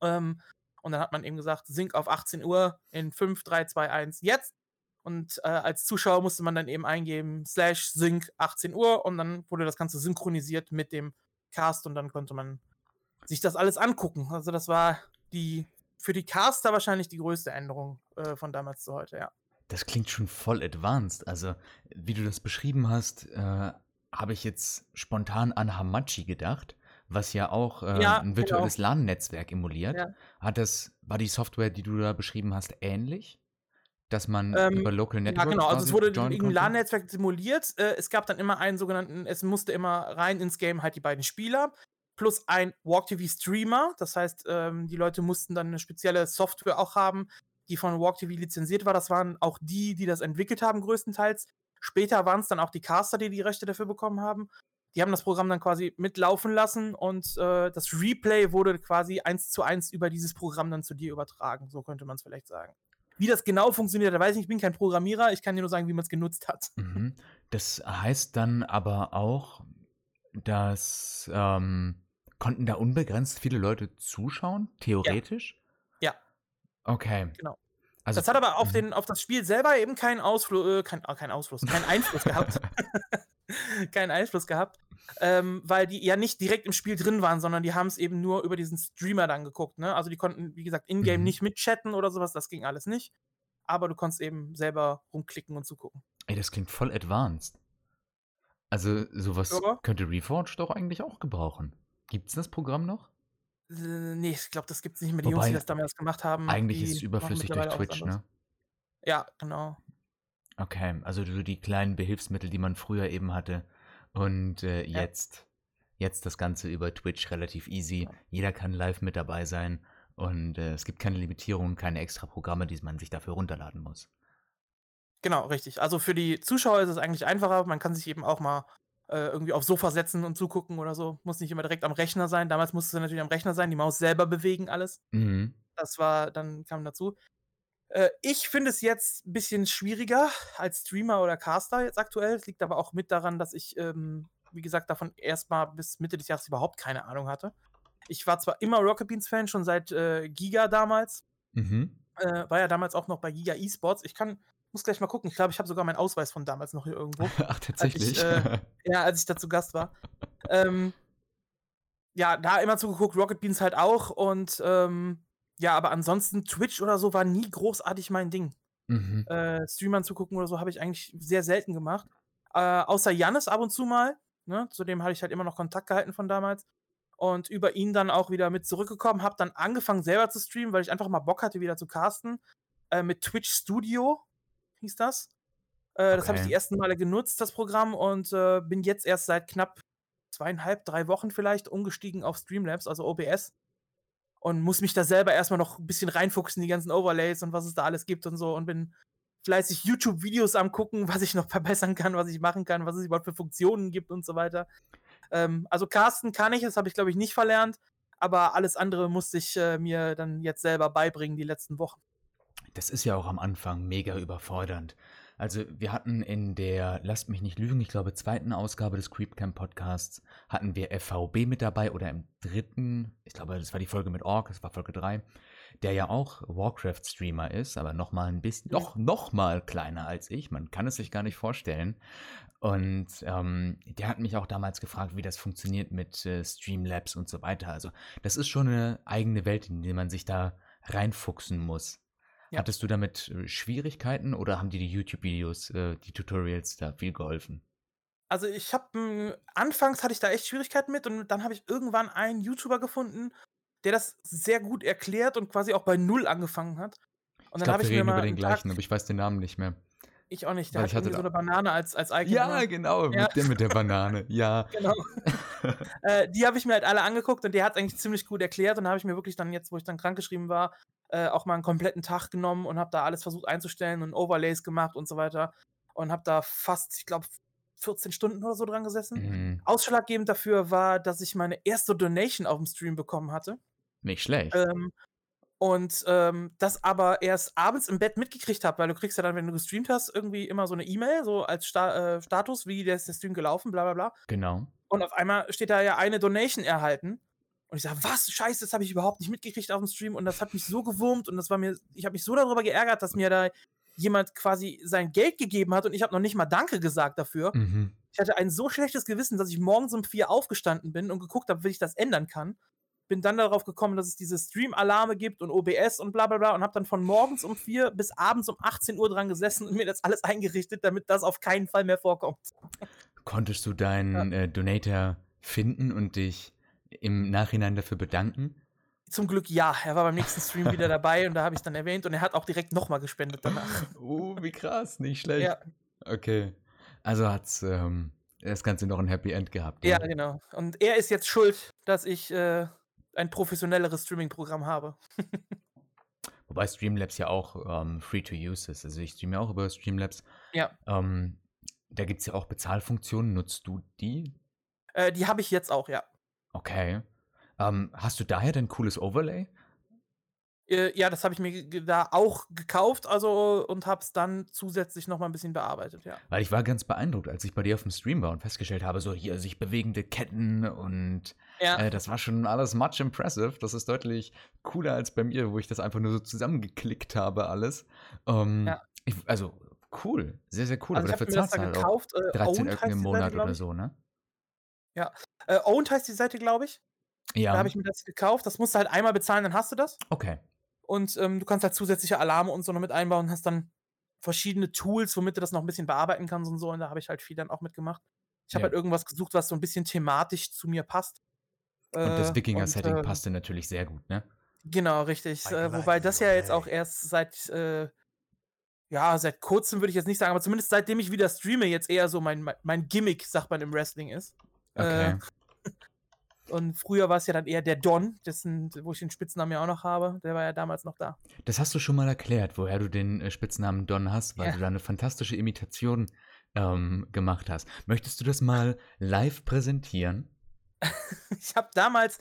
Ähm, und dann hat man eben gesagt, Sync auf 18 Uhr in 5, 3, 2, 1, jetzt. Und äh, als Zuschauer musste man dann eben eingeben, slash Sync 18 Uhr und dann wurde das Ganze synchronisiert mit dem Cast und dann konnte man sich das alles angucken. Also das war die für die Caster wahrscheinlich die größte Änderung äh, von damals zu heute, ja. Das klingt schon voll advanced. Also, wie du das beschrieben hast, äh, habe ich jetzt spontan an Hamachi gedacht, was ja auch äh, Ja, ein virtuelles LAN-Netzwerk emuliert. Ja. Hat das, war die Software, die du da beschrieben hast, ähnlich? Dass man Ähm, über Local Ja, Networks genau. Also es wurde konnte? LAN-Netzwerk simuliert. Äh, es gab dann immer einen sogenannten, es musste immer rein ins Game halt die beiden Spieler plus ein Walk-TV-Streamer. Das heißt, ähm, die Leute mussten dann eine spezielle Software auch haben, die von Walk-TV lizenziert war. Das waren auch die, die das entwickelt haben, größtenteils. Später waren es dann auch die Caster, die die Rechte dafür bekommen haben. Die haben das Programm dann quasi mitlaufen lassen und äh, das Replay wurde quasi eins zu eins über dieses Programm dann zu dir übertragen. So könnte man es vielleicht sagen. Wie das genau funktioniert, da weiß ich nicht, ich bin kein Programmierer, ich kann dir nur sagen, wie man es genutzt hat. Mhm. Das heißt dann aber auch, dass ähm, konnten da unbegrenzt viele Leute zuschauen, theoretisch? Ja. Okay. Genau. Also, Das hat aber auf, mhm. den, auf das Spiel selber eben keinen Ausfluss, äh, kein, äh, kein Ausfluss, keinen Einfluss gehabt. keinen Einfluss gehabt, ähm, weil die ja nicht direkt im Spiel drin waren, sondern die haben es eben nur über diesen Streamer dann geguckt. Ne? Also die konnten, wie gesagt, in-game Mhm. nicht mitchatten oder sowas, das ging alles nicht. Aber du konntest eben selber rumklicken und zugucken. Ey, das klingt voll advanced. Also, sowas Ja. könnte Reforged doch eigentlich auch gebrauchen. Gibt's das Programm noch? Äh, nee, ich glaube, das gibt es nicht mehr. Die Jungs, Wobei, die das damals gemacht haben. Eigentlich ist es überflüssig durch Twitch, ne? Ja, genau. Okay, also so die kleinen Behilfsmittel, die man früher eben hatte. Und äh, Ja. jetzt, jetzt das Ganze über Twitch relativ easy. Jeder kann live mit dabei sein. Und äh, es gibt keine Limitierungen, keine extra Programme, die man sich dafür runterladen muss. Genau, richtig. Also für die Zuschauer ist es eigentlich einfacher. Man kann sich eben auch mal äh, irgendwie aufs Sofa setzen und zugucken oder so. Muss nicht immer direkt am Rechner sein. Damals musste es natürlich am Rechner sein, die Maus selber bewegen, alles. Mhm. Das war, dann kam dazu. Äh, ich finde es jetzt ein bisschen schwieriger als Streamer oder Caster jetzt aktuell. Es liegt aber auch mit daran, dass ich, ähm, wie gesagt, davon erstmal bis Mitte des Jahres überhaupt keine Ahnung hatte. Ich war zwar immer Rocket Beans Fan, schon seit äh, Giga damals. Mhm. Äh, war ja damals auch noch bei Giga Esports. Ich kann, muss gleich mal gucken. Ich glaube, ich habe sogar meinen Ausweis von damals noch hier irgendwo. Ach, tatsächlich. äh, ja, als ich da zu Gast war. ähm, ja, da immer zugeguckt, Rocket Beans halt auch. Und ähm, ja, aber ansonsten Twitch oder so war nie großartig mein Ding. mhm. Äh, Streamern zugucken oder so habe ich eigentlich sehr selten gemacht. Äh, außer Jannis ab und zu mal. Ne? Zu dem hatte ich halt immer noch Kontakt gehalten von damals. Und über ihn dann auch wieder mit zurückgekommen. Habe dann angefangen selber zu streamen, weil ich einfach mal Bock hatte, wieder zu casten. Äh, mit Twitch Studio hieß das. Äh, Das habe ich Okay. die ersten Male genutzt, das Programm. Und äh, bin jetzt erst seit knapp zweieinhalb, drei Wochen vielleicht umgestiegen auf Streamlabs, also OBS und muss mich da selber erstmal noch ein bisschen reinfuchsen, die ganzen Overlays und was es da alles gibt und so und bin fleißig YouTube-Videos am gucken, was ich noch verbessern kann, was ich machen kann, was es überhaupt für Funktionen gibt und so weiter. Ähm, also Casten kann ich, das habe ich glaube ich nicht verlernt, aber alles andere musste ich äh, mir dann jetzt selber beibringen die letzten Wochen. Das ist ja auch am Anfang mega überfordernd. Also wir hatten in der, lasst mich nicht lügen, ich glaube zweiten Ausgabe des Creepcamp Podcasts hatten wir FVB mit dabei oder im dritten, ich glaube das war die Folge mit Ork, das war Folge 3, der ja auch Warcraft-Streamer ist, aber nochmal ein bisschen, noch, noch mal kleiner als ich, man kann es sich gar nicht vorstellen. Und ähm, der hat mich auch damals gefragt, wie das funktioniert mit äh, Streamlabs und so weiter. Also das ist schon eine eigene Welt, in die man sich da reinfuchsen muss. Ja. Hattest du damit äh, Schwierigkeiten oder haben dir die YouTube-Videos, äh, die Tutorials da viel geholfen? Also ich habe anfangs hatte ich da echt Schwierigkeiten mit und dann habe ich irgendwann einen YouTuber gefunden, der das sehr gut erklärt und quasi auch bei Null angefangen hat. Und Ich dann glaube, habe wir ich mir reden über den gleichen, aber ich weiß den Namen nicht mehr. ich auch nicht, der weil hat ich hatte so eine Banane als als Icon. Ja, genau, Ja. mit dem mit der Banane. Ja. Genau. äh, die habe ich mir halt alle angeguckt und der hat eigentlich ziemlich gut erklärt und habe ich mir wirklich dann jetzt, wo ich dann krankgeschrieben war, äh, auch mal einen kompletten Tag genommen und habe da alles versucht einzustellen und Overlays gemacht und so weiter und habe da fast, ich glaube, 14 Stunden oder so dran gesessen. Mhm. Ausschlaggebend dafür war, dass ich meine erste Donation auf dem Stream bekommen hatte. Nicht schlecht. Ähm, und ähm, das aber erst abends im Bett mitgekriegt habe, weil du kriegst ja dann, wenn du gestreamt hast, irgendwie immer so eine E-Mail, so als Sta äh, Status, wie der ist der Stream gelaufen, bla bla bla. Genau. Und auf einmal steht da ja eine Donation erhalten. Und ich sage, was? Scheiße, das habe ich überhaupt nicht mitgekriegt auf dem Stream. Und das hat mich so gewurmt und das war mir, ich habe mich so darüber geärgert, dass mir da jemand quasi sein Geld gegeben hat und ich habe noch nicht mal Danke gesagt dafür. Mhm. Ich hatte ein so schlechtes Gewissen, dass ich morgens um vier aufgestanden bin und geguckt habe, wie ich das ändern kann. Bin dann darauf gekommen, dass es diese Stream-Alarme gibt und OBS und bla bla bla und habe dann von morgens um vier bis abends um 18 Uhr dran gesessen und mir das alles eingerichtet, damit das auf keinen Fall mehr vorkommt. Konntest du deinen äh, Donator finden und dich im Nachhinein dafür bedanken? Zum Glück ja, er war beim nächsten Stream wieder dabei und da habe ich dann erwähnt und er hat auch direkt nochmal gespendet danach. Oh, wie krass, nicht schlecht. Ja, Okay. Also hat's ähm, das Ganze noch ein Happy End gehabt. ne? ja, genau. Und er ist jetzt schuld, dass ich äh, ein professionelleres Streaming-Programm habe. Wobei Streamlabs ja auch ähm, free to use ist. Also ich streame ja auch über Streamlabs. Ja. Ähm, da gibt es ja auch Bezahlfunktionen. Nutzt du die? Äh, die habe ich jetzt auch, ja. Okay. Ähm, hast du daher dein cooles Overlay? Äh, ja, das habe ich mir da auch gekauft, also und habe es dann zusätzlich noch mal ein bisschen bearbeitet, ja. Weil ich war ganz beeindruckt, als ich bei dir auf dem Stream war und festgestellt habe, so hier sich bewegende Ketten und Ja, äh, das war schon alles much impressive. Das ist deutlich cooler als bei mir, wo ich das einfach nur so zusammengeklickt habe, alles. Ähm, Ja. ich, also cool, sehr, sehr cool. also Aber dafür zahlst du halt auch gekauft. Äh, 13 Owned Öcken im Monat oder so, ne? Äh, Owned heißt die Seite, glaube ich. Ja. Da habe ich mir das gekauft. Das musst du halt einmal bezahlen, dann hast du das. okay. Und ähm, du kannst halt zusätzliche Alarme und so noch mit einbauen, hast dann verschiedene Tools, womit du das noch ein bisschen bearbeiten kannst und so. Und da habe ich halt viel dann auch mitgemacht. Ich habe Ja. halt irgendwas gesucht, was so ein bisschen thematisch zu mir passt. Und das Äh, Wikinger-Setting und, äh, passte natürlich sehr gut, ne? Genau, richtig. Äh, wobei das ja jetzt auch erst seit, äh, ja, seit kurzem würde ich jetzt nicht sagen, aber zumindest seitdem ich wieder streame, jetzt eher so mein, mein- mein Gimmick, sagt man im Wrestling ist. Okay. Äh, und früher war es ja dann eher der Don, dessen, wo ich den Spitznamen ja auch noch habe. Der war ja damals noch da. Das hast du schon mal erklärt, woher du den äh, Spitznamen Don hast, weil Ja. du da eine fantastische Imitation ähm, gemacht hast. Möchtest du das mal live präsentieren? ich habe damals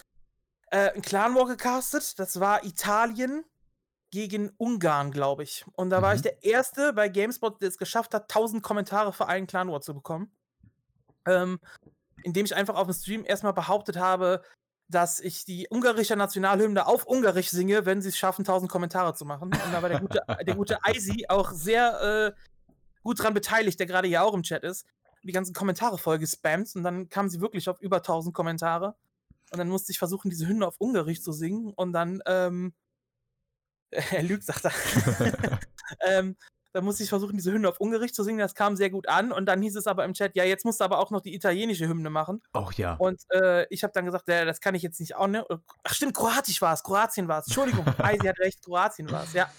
äh, ein Clan War gecastet. Das war Italien gegen Ungarn, glaube ich. Und da war ich Mhm. der Erste bei GameSpot, der es geschafft hat, 1000 Kommentare für einen Clan War zu bekommen. Ähm, indem ich einfach auf dem Stream erstmal behauptet habe, dass ich die ungarische Nationalhymne auf Ungarisch singe, wenn sie es schaffen, 1000 Kommentare zu machen. Und da war der gute, der gute Eisi auch sehr äh, gut dran beteiligt, der gerade hier auch im Chat ist. Die ganzen Kommentare voll gespammt und dann kamen sie wirklich auf über 1000 Kommentare. Und dann musste ich versuchen, diese Hymne auf Ungarisch zu singen. Und dann, ähm, er lügt, sagt er. ähm, dann musste ich versuchen, diese Hymne auf Ungarisch zu singen. Das kam sehr gut an. Und dann hieß es aber im Chat, ja, jetzt musst du aber auch noch die italienische Hymne machen. Auch ja. Und äh, ich habe dann gesagt, ja, das kann ich jetzt nicht auch, ne? Ach stimmt, Kroatisch war es, Kroatien war es. Entschuldigung, Eisi hat recht, Kroatien war es, ja.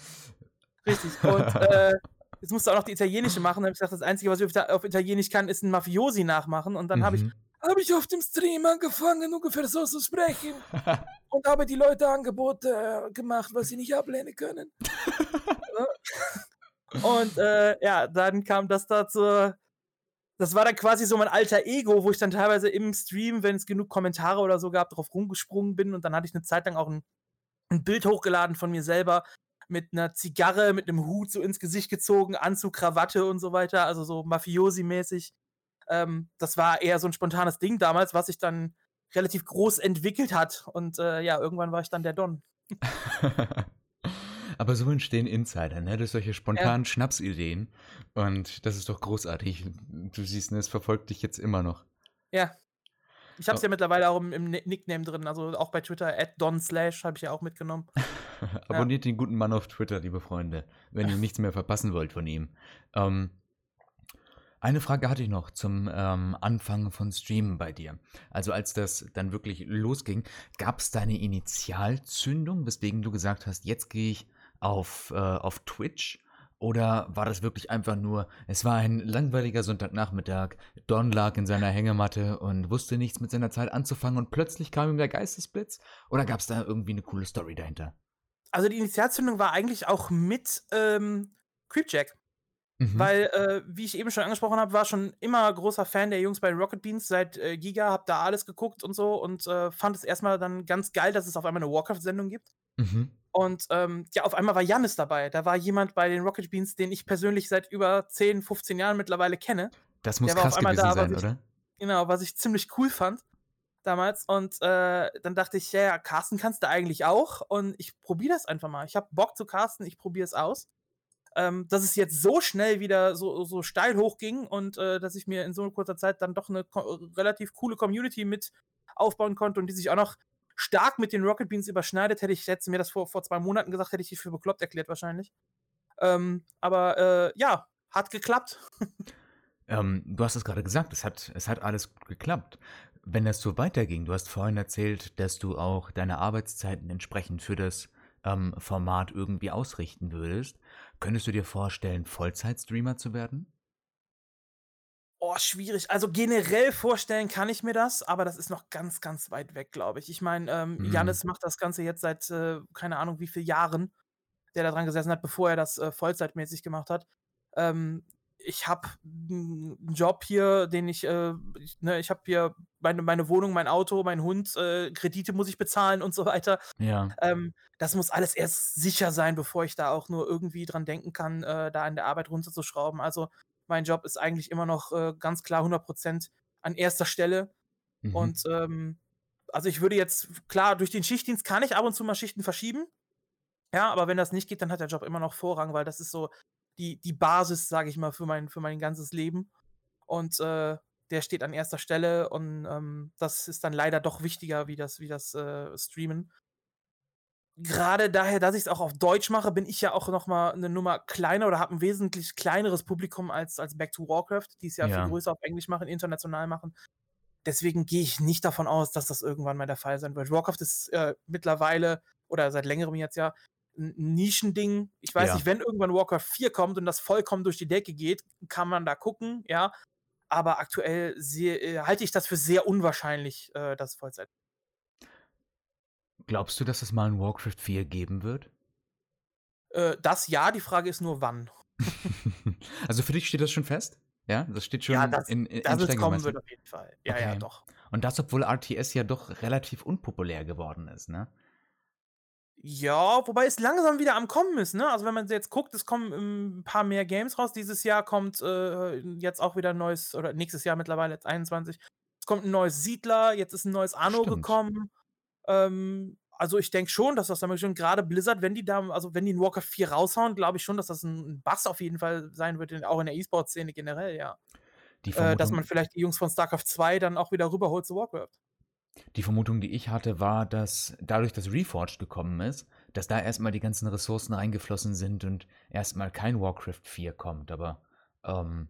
Richtig. Und äh, jetzt musst du auch noch die italienische machen. Dann habe ich gesagt, das Einzige, was ich auf, Ita- auf Italienisch kann, ist ein Mafiosi nachmachen. Und dann habe ich Mhm. habe ich auf dem Stream angefangen, ungefähr so zu sprechen. und habe die Leute Angebote äh, gemacht, was sie nicht ablehnen können. Und äh, ja, dann kam das dazu. Das war dann quasi so mein alter Ego, wo ich dann teilweise im Stream, wenn es genug Kommentare oder so gab, drauf rumgesprungen bin. Und dann hatte ich eine Zeit lang auch ein, ein Bild hochgeladen von mir selber mit einer Zigarre, mit einem Hut so ins Gesicht gezogen, Anzug, Krawatte und so weiter, also so Mafiosi-mäßig. Ähm, das war eher so ein spontanes Ding damals, was sich dann relativ groß entwickelt hat. Und äh, ja, irgendwann war ich dann der Don. Aber so entstehen Insider, ne? Durch solche spontanen Schnapsideen. Und das ist doch großartig. Du siehst, ne, es verfolgt dich jetzt immer noch. Ja. Ich habe es Oh. ja mittlerweile auch im, im Ni- Nickname drin, also auch bei Twitter, Don Slash habe ich ja auch mitgenommen. Abonniert den guten Mann auf Twitter, liebe Freunde, wenn ihr nichts mehr verpassen wollt von ihm. Ähm, eine Frage hatte ich noch zum ähm, Anfang von Streamen bei dir. Also als das dann wirklich losging, gab es da eine Initialzündung, weswegen du gesagt hast, jetzt gehe ich auf, äh, auf Twitch? Oder war das wirklich einfach nur, es war ein langweiliger Sonntagnachmittag, Don lag in seiner Hängematte und wusste nichts mit seiner Zeit anzufangen und plötzlich kam ihm der Geistesblitz? Oder gab es da irgendwie eine coole Story dahinter? Also die Initialzündung war eigentlich auch mit ähm, Creepjack. Mhm. Weil, äh, wie ich eben schon angesprochen habe, war schon immer großer Fan der Jungs bei Rocket Beans seit äh, Giga, hab da alles geguckt und so und äh, fand es erstmal dann ganz geil, dass es auf einmal eine Warcraft-Sendung gibt. Mhm. Und ähm, ja, auf einmal war Jannis dabei. Da war jemand bei den Rocket Beans, den ich persönlich seit über 10, 15 Jahren mittlerweile kenne. Das muss Der war auf krass einmal gewesen da, sein, ich- oder? Genau, was ich ziemlich cool fand damals. Und äh, dann dachte ich, ja, ja, casten kannst du eigentlich auch. Und ich probiere das einfach mal. Ich habe Bock zu casten, ich probiere es aus. Ähm, dass es jetzt so schnell wieder so, so steil hochging und äh, dass ich mir in so kurzer Zeit dann doch eine relativ coole Community mit aufbauen konnte und die sich auch noch stark mit den Rocket Beans überschneidet, hätte ich jetzt mir das vor, vor zwei Monaten gesagt, hätte ich die für bekloppt erklärt wahrscheinlich. Ähm, aber äh, ja, hat geklappt. Ähm, du hast es gerade gesagt, es hat, es hat alles geklappt. Wenn das so weiterging, du hast vorhin erzählt, dass du auch deine Arbeitszeiten entsprechend für das ähm, Format irgendwie ausrichten würdest. Könntest du dir vorstellen, Vollzeit-Streamer zu werden? Oh, schwierig. Also generell vorstellen kann ich mir das, aber das ist noch ganz, ganz weit weg, glaube ich. Ich meine, ähm, Mhm. Jannis macht das Ganze jetzt seit äh, keine Ahnung wie vielen Jahren, der da dran gesessen hat, bevor er das äh, vollzeitmäßig gemacht hat. Ähm, ich habe einen Job hier, den ich, äh, ich, ne, ich habe hier meine, meine Wohnung, mein Auto, mein Hund, äh, Kredite muss ich bezahlen und so weiter. Ja. Ähm, das muss alles erst sicher sein, bevor ich da auch nur irgendwie dran denken kann, äh, da an der Arbeit runterzuschrauben. Also mein Job ist eigentlich immer noch äh, ganz klar 100% an erster Stelle. Mhm. Und ähm, also ich würde jetzt, klar, durch den Schichtdienst kann ich ab und zu mal Schichten verschieben. Ja, aber wenn das nicht geht, dann hat der Job immer noch Vorrang, weil das ist so die, die Basis, sage ich mal, für mein, für mein ganzes Leben. Und äh, der steht an erster Stelle und ähm, das ist dann leider doch wichtiger wie das, wie das äh, Streamen. Gerade daher, dass ich es auch auf Deutsch mache, bin ich ja auch noch mal eine Nummer kleiner oder habe ein wesentlich kleineres Publikum als, als Back to Warcraft, die es ja, Ja. viel größer auf Englisch machen, international machen. Deswegen gehe ich nicht davon aus, dass das irgendwann mal der Fall sein wird. Warcraft ist äh, mittlerweile oder seit längerem jetzt ja ein Nischending. Ich weiß Ja. nicht, wenn irgendwann Warcraft 4 kommt und das vollkommen durch die Decke geht, kann man da gucken, ja. Aber aktuell sehe, äh, halte ich das für sehr unwahrscheinlich, äh, dass es Vollzeit. Glaubst du, dass es mal ein Warcraft 4 geben wird? Äh, das ja, die Frage ist nur wann. also für dich steht das schon fest? Ja, das steht schon Ja, das, in, in, es Stein kommen wird auf jeden Fall. Ja, ja, Okay. doch. Und das, obwohl RTS ja doch relativ unpopulär geworden ist, ne? Ja, wobei es langsam wieder am Kommen ist, ne? Also wenn man jetzt guckt, es kommen ähm, ein paar mehr Games raus. Dieses Jahr kommt äh, jetzt auch wieder ein neues, oder nächstes Jahr mittlerweile, jetzt 21. Es kommt ein neues Siedler, jetzt ist ein neues Anno Stimmt. gekommen. Ähm, also ich denke schon, dass das damit schon gerade Blizzard, wenn die da, also wenn die in Warcraft 4 raushauen, glaube ich schon, dass das ein, Bass auf jeden Fall sein wird, auch in der E-Sport-Szene generell, ja. Äh, dass man vielleicht die Jungs von StarCraft 2 dann auch wieder rüberholt zu Warcraft. Die Vermutung, die ich hatte, war, dass dadurch, dass Reforged gekommen ist, dass da erstmal die ganzen Ressourcen reingeflossen sind und erstmal kein Warcraft 4 kommt. Aber ähm,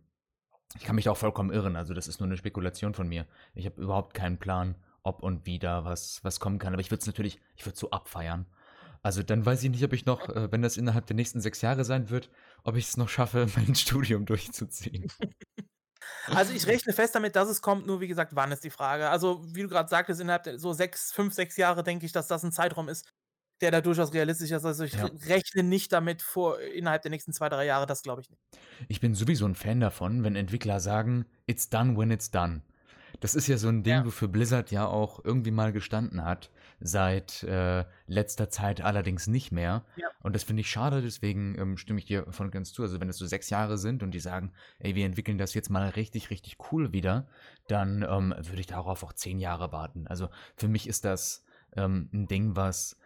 ich kann mich auch vollkommen irren. Also das ist nur eine Spekulation von mir. Ich habe überhaupt keinen Plan, ob und wie da was, was kommen kann. Aber ich würde es natürlich, ich würde so abfeiern. Also dann weiß ich nicht, ob ich noch, äh, wenn das innerhalb der nächsten sechs Jahre sein wird, ob ich es noch schaffe, mein Studium durchzuziehen. Also ich rechne fest damit, dass es kommt, nur wie gesagt, wann ist die Frage. Also, wie du gerade sagtest, innerhalb der so sechs, fünf, sechs Jahre denke ich, dass das ein Zeitraum ist, der da durchaus realistisch ist. Also ich Ja. re- rechne nicht damit vor innerhalb der nächsten zwei, drei Jahre, das glaube ich nicht. Ich bin sowieso ein Fan davon, wenn Entwickler sagen, it's done when it's done. Das ist ja so ein Ding, Ja. wofür Blizzard ja auch irgendwie mal gestanden hat, seit äh, letzter Zeit allerdings nicht mehr. Ja. Und das finde ich schade, deswegen ähm, stimme ich dir von ganz zu. Also wenn es so sechs Jahre sind und die sagen, ey, wir entwickeln das jetzt mal richtig, richtig cool wieder, dann ähm, würde ich darauf auch zehn Jahre warten. Also für mich ist das ähm, ein Ding, was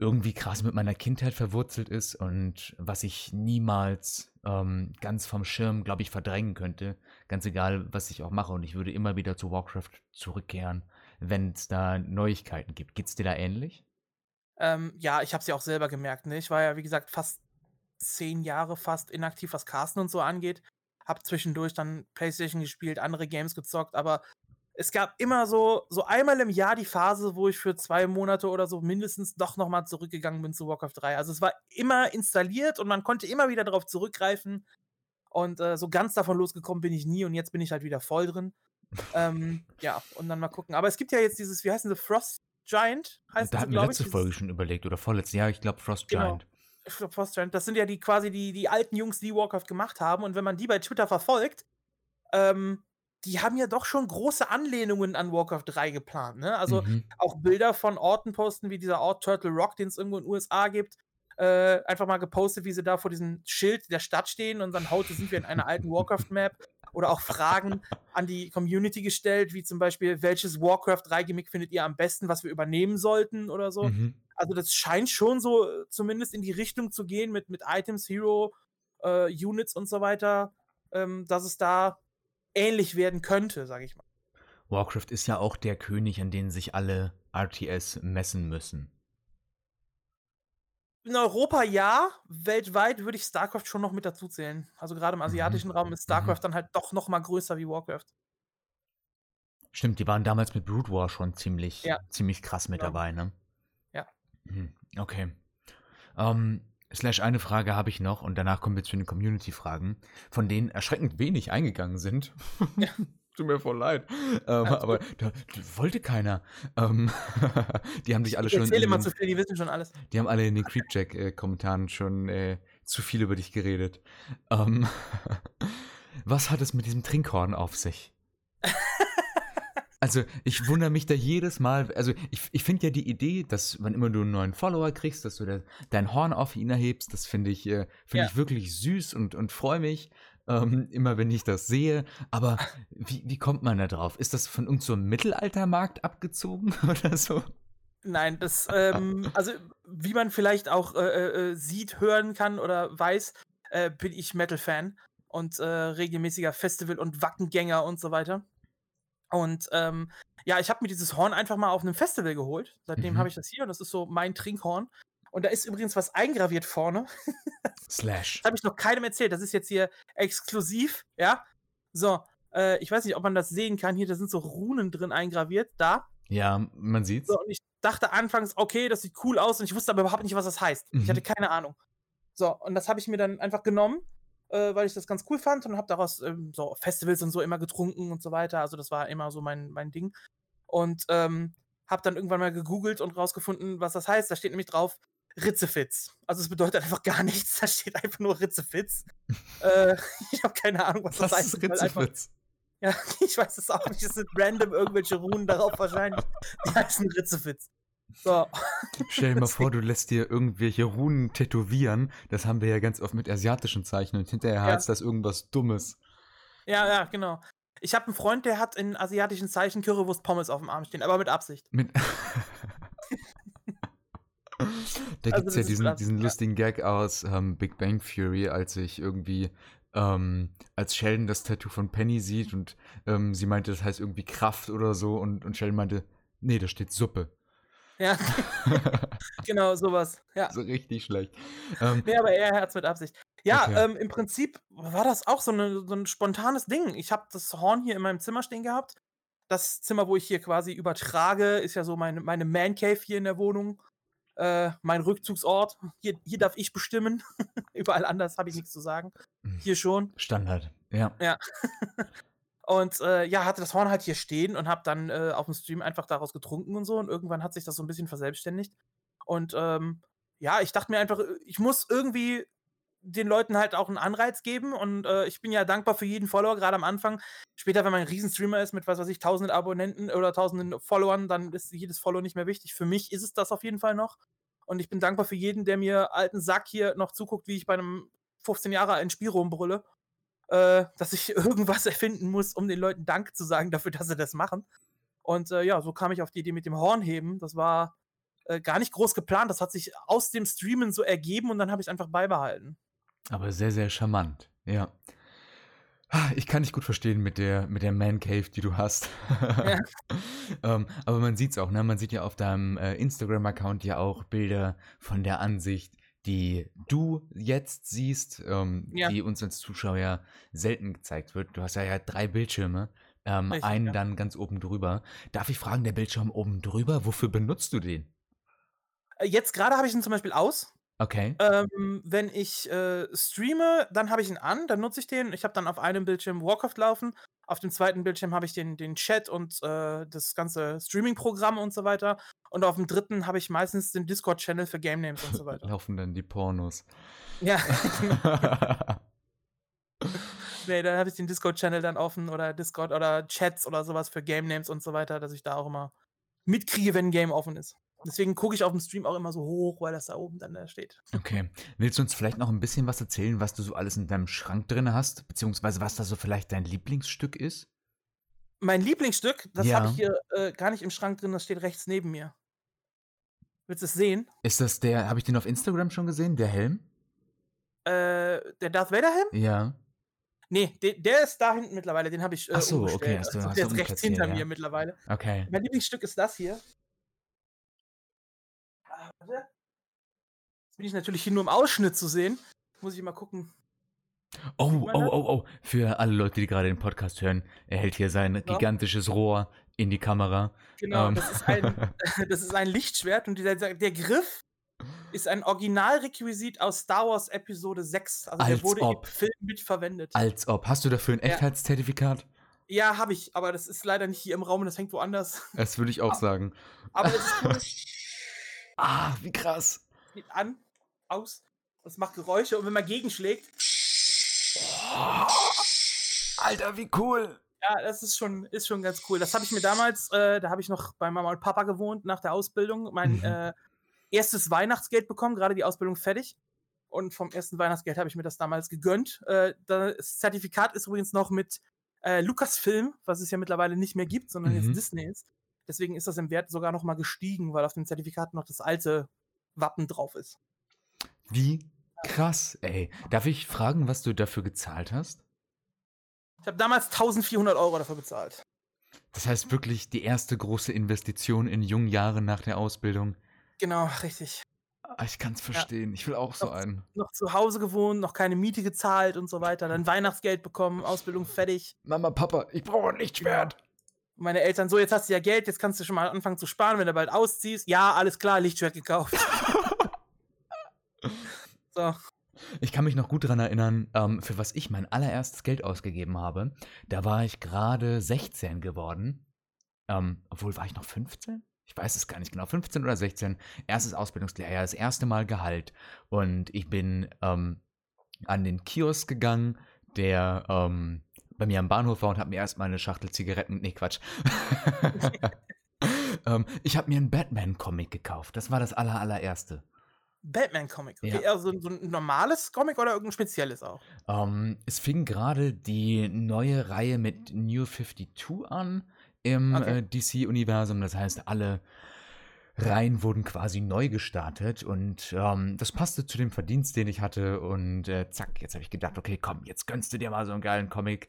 irgendwie krass mit meiner Kindheit verwurzelt ist und was ich niemals ähm, ganz vom Schirm, glaube ich, verdrängen könnte. Ganz egal, was ich auch mache. Und ich würde immer wieder zu Warcraft zurückkehren, wenn es da Neuigkeiten gibt. Geht's dir da ähnlich? Ähm, ja, ich habe es ja auch selber gemerkt. Ne? Ich war ja, wie gesagt, fast zehn Jahre fast inaktiv, was Casten und so angeht. Hab zwischendurch dann Playstation gespielt, andere Games gezockt, aber es gab immer so, so einmal im Jahr die Phase, wo ich für zwei Monate oder so mindestens doch nochmal zurückgegangen bin zu Warcraft 3. Also es war immer installiert und man konnte immer wieder darauf zurückgreifen. Und äh, so ganz davon losgekommen bin ich nie und jetzt bin ich halt wieder voll drin. Ähm, ja, und dann mal gucken. Aber es gibt ja jetzt dieses, wie heißt denn das, Frost Giant? Heißt da das, hatten wir glaube letzte ich. Folge schon überlegt oder vorletzte. Ja, ich glaube Frost Genau. Giant. Dieses Frost Giant. Das sind ja die quasi die, die alten Jungs, die Warcraft gemacht haben. Und wenn man die bei Twitter verfolgt, ähm, die haben ja doch schon große Anlehnungen an Warcraft 3 geplant. Ne? Also Mhm. auch Bilder von Orten posten, wie dieser Ort Turtle Rock, den es irgendwo in den USA gibt. Äh, einfach mal gepostet, wie sie da vor diesem Schild der Stadt stehen und dann heute sind wir in einer alten Warcraft-Map. Oder auch Fragen an die Community gestellt, wie zum Beispiel, welches Warcraft 3-Gimmick findet ihr am besten, was wir übernehmen sollten oder so. Mhm. Also das scheint schon so äh, zumindest in die Richtung zu gehen mit, mit Items, Hero, äh, Units und so weiter, ähm, dass es da ähnlich werden könnte, sage ich mal. Warcraft ist ja auch der König, an den sich alle RTS messen müssen. In Europa ja, weltweit würde ich StarCraft schon noch mit dazu zählen. Also gerade im asiatischen Raum ist StarCraft dann halt doch noch mal größer wie Warcraft. Stimmt, die waren damals mit Brood War schon ziemlich, Ja. ziemlich krass mit Genau. dabei, ne? Ja. Mhm, Okay. Ähm, Slash, eine Frage habe ich noch und danach kommen wir zu den Community-Fragen, von denen erschreckend wenig eingegangen sind. Tut mir voll leid. Ähm, aber da, wollte keiner. Ähm, die haben sich alle Ich schon. erzähle den- zu viel, die wissen schon alles. die haben alle in den Creepjack-Kommentaren schon äh, zu viel über dich geredet. Ähm, was hat es mit diesem Trinkhorn auf sich? Also, ich wundere mich da jedes Mal. Also, ich, ich finde ja die Idee, dass, wann immer du einen neuen Follower kriegst, dass du da dein Horn auf ihn erhebst, das finde ich, äh, finde Ja. ich wirklich süß und, und freue mich. Ähm, immer wenn ich das sehe. Aber wie, wie kommt man da drauf? Ist das von irgendeinem so Mittelaltermarkt abgezogen oder so? Nein, das, ähm, also wie man vielleicht auch äh, äh, sieht, hören kann oder weiß, äh, bin ich Metal-Fan und äh, regelmäßiger Festival- und Wackengänger und so weiter. Und ähm, ja, ich habe mir dieses Horn einfach mal auf einem Festival geholt. Seitdem Mhm. habe ich das hier und das ist so mein Trinkhorn. Und da ist übrigens was eingraviert vorne. Slash. Das habe ich noch keinem erzählt. Das ist jetzt hier exklusiv, ja. So, äh, ich weiß nicht, ob man das sehen kann. Hier, da sind so Runen drin eingraviert. Da. Ja, man sieht's. So, und ich dachte anfangs, okay, das sieht cool aus und ich wusste aber überhaupt nicht, was das heißt. Ich Mhm. hatte keine Ahnung. So, und das habe ich mir dann einfach genommen, äh, weil ich das ganz cool fand und habe daraus ähm, so Festivals und so immer getrunken und so weiter. Also das war immer so mein, mein Ding. Und ähm, habe dann irgendwann mal gegoogelt und rausgefunden, was das heißt. Da steht nämlich drauf, Ritzefitz. Also es bedeutet einfach gar nichts, da steht einfach nur Ritzefitz. äh, ich habe keine Ahnung, was, Was das ist heißt. einfach- Ritzefritz? Ja, ich weiß es auch nicht. Es sind random irgendwelche Runen darauf wahrscheinlich. Die heißen Ritzefitz. So. Stell dir mal vor, du lässt dir irgendwelche Runen tätowieren. Das haben wir ja ganz oft mit asiatischen Zeichen und hinterher Ja. heißt das irgendwas Dummes. Ja, ja, genau. Ich habe einen Freund, der hat in asiatischen Zeichen Currywurst Pommes auf dem Arm stehen, aber mit Absicht. Mit da Also gibt es ja diesen, diesen ja. lustigen Gag aus ähm, Big Bang Theory, als ich irgendwie, ähm, als Sheldon das Tattoo von Penny sieht und ähm, sie meinte, das heißt irgendwie Kraft oder so und, und Sheldon meinte, nee, da steht Suppe. Ja, genau, sowas. Ja. so richtig schlecht. Ähm, Nee, aber er hat es mit Absicht. Ja, Okay. ähm, im Prinzip war das auch so, eine, so ein spontanes Ding. Ich habe das Horn hier in meinem Zimmer stehen gehabt. Das Zimmer, wo ich hier quasi übertrage, ist ja so meine, meine Man Cave hier in der Wohnung. Äh, mein Rückzugsort. Hier, hier darf ich bestimmen. Überall anders habe ich nichts zu sagen. Mhm. Hier schon. Standard, ja. Und äh, ja, hatte das Horn halt hier stehen und habe dann äh, auf dem Stream einfach daraus getrunken und so. Und irgendwann hat sich das so ein bisschen verselbstständigt. Und ähm, ja, ich dachte mir einfach, äh, ich muss irgendwie den Leuten halt auch einen Anreiz geben. Und äh, ich bin ja dankbar für jeden Follower, gerade am Anfang. Später, wenn man ein Riesenstreamer ist mit, was weiß ich, tausenden Abonnenten oder tausenden Followern, dann ist jedes Follow nicht mehr wichtig. Für mich ist es das auf jeden Fall noch. Und ich bin dankbar für jeden, der mir alten Sack hier noch zuguckt, wie ich bei einem 15 Jahre alten Spiel rumbrülle äh, dass ich irgendwas erfinden muss, um den Leuten Dank zu sagen dafür, dass sie das machen. Und äh, ja, so kam ich auf die Idee mit dem Hornheben. Das war äh, gar nicht groß geplant. Das hat sich aus dem Streamen so ergeben und dann habe ich es einfach beibehalten. Aber sehr, sehr charmant, ja. Ah, Ich kann dich gut verstehen mit der, mit der Man Cave, die du hast. ähm, aber man sieht es auch, ne? Man sieht ja auf deinem äh, Instagram-Account ja auch Bilder von der Ansicht, die du jetzt siehst, ähm, Ja. die uns als Zuschauer selten gezeigt wird. Du hast ja, ja drei Bildschirme, ähm, Richtig, einen ja. dann ganz oben drüber. Darf ich fragen, der Bildschirm oben drüber, wofür benutzt du den? Äh, jetzt gerade habe ich ihn zum Beispiel aus. Okay. Ähm, wenn ich äh, streame, dann habe ich ihn an, dann nutze ich den. Ich habe dann auf einem Bildschirm Warcraft laufen, auf dem zweiten Bildschirm habe ich den, den Chat und äh, das ganze Streaming-Programm und so weiter. Und auf dem dritten habe ich meistens den Discord-Channel für Game Names und so weiter. Laufen dann die Pornos. ja, nee, da habe ich den Discord-Channel dann offen oder Discord oder Chats oder sowas für Game Names und so weiter, dass ich da auch immer mitkriege, wenn ein Game offen ist. Deswegen gucke ich auf dem Stream auch immer so hoch, weil das da oben dann da steht. Okay. Willst du uns vielleicht noch ein bisschen was erzählen, was du so alles in deinem Schrank drin hast? Beziehungsweise was da so vielleicht dein Lieblingsstück ist? Mein Lieblingsstück, das habe Ja. ich hier äh, gar nicht im Schrank drin, das steht rechts neben mir. Willst du es sehen? Ist das der, habe ich den auf Instagram schon gesehen, der Helm? Äh, der Darth Vader Helm? Ja. Nee, de, der ist da hinten mittlerweile, den habe ich äh, Ach so, okay, umgestellt. hast du- Also hast der ist rechts hinter ja. mir mittlerweile. Okay. Mein Lieblingsstück ist das hier. Warte. Jetzt bin ich natürlich hier nur im Ausschnitt zu sehen. Muss ich mal gucken. Oh, oh, oh, oh. Für alle Leute, die gerade den Podcast hören, er hält hier sein gigantisches Rohr in die Kamera. Genau, Ähm. das, ist ein, das ist ein Lichtschwert und dieser, der Griff ist ein Originalrequisit aus Star Wars Episode 6. Also Als der wurde ob. im Film mit Als ob. Hast du dafür ein. Echtheitszertifikat? Ja, habe ich, aber das ist leider nicht hier im Raum, das hängt woanders. Das würde ich auch sagen. Aber das ist. Ah, wie krass. geht an, aus, das macht Geräusche und wenn man gegenschlägt, Alter, wie cool. ja, das ist schon, ist schon ganz cool. Das habe ich mir damals, äh, da habe ich noch bei Mama und Papa gewohnt nach der Ausbildung, mein Mhm. äh, erstes Weihnachtsgeld bekommen, gerade die Ausbildung fertig. Und vom ersten Weihnachtsgeld habe ich mir das damals gegönnt. Äh, das Zertifikat ist übrigens noch mit äh, Lucasfilm, was es ja mittlerweile nicht mehr gibt, sondern Mhm. jetzt Disney ist. Deswegen ist das im Wert sogar noch mal gestiegen, weil auf dem Zertifikat noch das alte Wappen drauf ist. Wie krass, ey. Darf ich fragen, was du dafür gezahlt hast? Ich habe damals 1400 Euro dafür bezahlt. Das heißt wirklich die erste große Investition in jungen Jahren nach der Ausbildung. Genau, richtig. Ah, Ich kann es verstehen. Ich will auch so einen. Noch zu Hause gewohnt, noch keine Miete gezahlt und so weiter. Dann Weihnachtsgeld bekommen, Ausbildung fertig. Mama, Papa, ich brauche ein Lichtschwert. Und meine Eltern, so, jetzt hast du ja Geld, jetzt kannst du schon mal anfangen zu sparen, wenn du bald ausziehst. Ja, alles klar, Lichtschwert gekauft. so, Ich kann mich noch gut daran erinnern, ähm, für was ich mein allererstes Geld ausgegeben habe. Da war ich gerade 16 geworden. Ähm, obwohl, war ich noch 15? ich weiß es gar nicht genau, 15 oder 16, erstes Ausbildungslehrjahr, das erste Mal Gehalt. Und ich bin ähm, an den Kiosk gegangen, der ähm, bei mir am Bahnhof war und habe mir erstmal eine Schachtel Zigaretten, nee, Quatsch. ähm, ich habe mir einen Batman-Comic gekauft. Das war das aller, allererste. Batman-Comic. Okay, Ja. eher so, ein normales Comic oder irgendein spezielles auch? Ähm, es fing gerade die neue Reihe mit New 52 an im Okay. äh, DC-Universum. Das heißt, alle Reihen wurden quasi neu gestartet und ähm, das passte zu dem Verdienst, den ich hatte. Und äh, zack, jetzt habe ich gedacht, okay, komm, jetzt gönnst du dir mal so einen geilen Comic.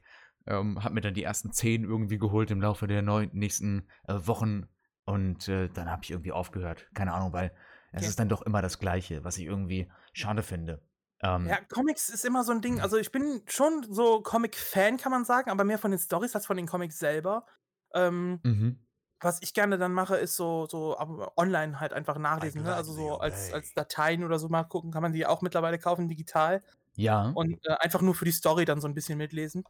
Ähm, hab mir dann die ersten zehn irgendwie geholt im Laufe der neun, nächsten äh, Wochen und äh, dann habe ich irgendwie aufgehört. Keine Ahnung, weil es ist dann doch immer das Gleiche, was ich irgendwie schade finde. Ähm, Ja, Comics ist immer so ein Ding. Also ich bin schon so Comic-Fan, kann man sagen, aber mehr von den Stories als von den Comics selber. Ähm, mhm. was ich gerne dann mache, ist so, so online halt einfach nachlesen. Ne? Also so als, als Dateien oder so mal gucken, kann man die auch mittlerweile kaufen, digital. Ja. Und äh, einfach nur für die Story dann so ein bisschen mitlesen.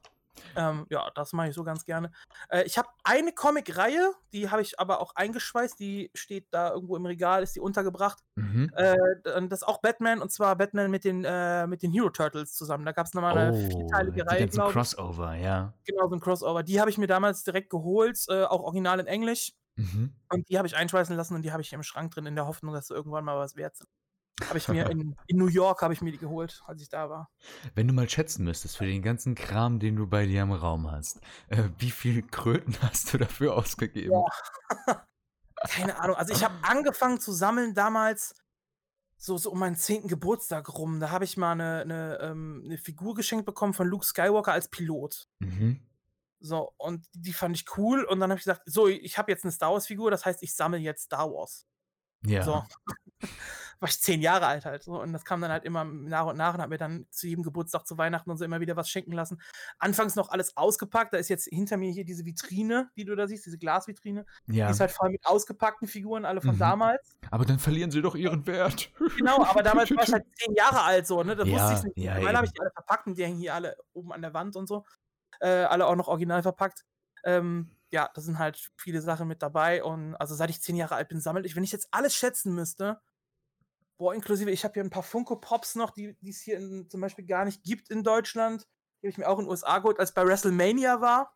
Ähm, ja, das mache ich so ganz gerne. Äh, ich habe eine Comic-Reihe, die habe ich aber auch eingeschweißt, die steht da irgendwo im Regal, ist die untergebracht. Mhm. Äh, das ist auch Batman, und zwar Batman mit den, äh, mit den Hero Turtles zusammen. Da gab es nochmal eine vierteilige Oh, die Reihe, glaube ich. Crossover, ja. Genau, so ein Crossover. Die habe ich mir damals direkt geholt, äh, auch original in Englisch. Mhm. Und die habe ich einschweißen lassen und die habe ich im Schrank drin, in der Hoffnung, dass sie irgendwann mal was wert sind. Habe ich mir in, in New York habe ich mir die geholt, als ich da war. Wenn du mal schätzen müsstest für den ganzen Kram, den du bei dir im Raum hast, äh, wie viel Kröten hast du dafür ausgegeben? Keine Ahnung. Also ich habe angefangen zu sammeln damals so, so um meinen 10. Geburtstag rum. Da habe ich mal eine, eine, ähm, eine Figur geschenkt bekommen von Luke Skywalker als Pilot. Mhm. So, und die fand ich cool. Und dann habe ich gesagt, so, ich habe jetzt eine Star Wars-Figur, das heißt, ich sammle jetzt Star Wars. Ja. So. War ich zehn Jahre alt halt. So. Und das kam dann halt immer nach und nach und hat mir dann zu jedem Geburtstag, zu Weihnachten und so immer wieder was schenken lassen. Anfangs noch alles ausgepackt. Da ist jetzt hinter mir hier diese Vitrine, die du da siehst, diese Glasvitrine. ja. Die ist halt voll mit ausgepackten Figuren, alle von Mhm. damals. Aber dann verlieren sie doch ihren Wert. Genau, aber damals war ich halt zehn Jahre alt so, ne? Da Ja, wusste ich nicht. ja, Mittlerweile habe ich die alle verpackt und die hängen hier alle oben an der Wand und so. Äh, alle auch noch original verpackt. Ähm, ja, da sind halt viele Sachen mit dabei. Und also seit ich zehn Jahre alt bin, sammelt ich, wenn ich jetzt alles schätzen müsste, boah, inklusive, ich habe hier ein paar Funko Pops noch, die es hier in, zum Beispiel gar nicht gibt in Deutschland. Die habe ich mir auch in den USA geholt, als bei WrestleMania war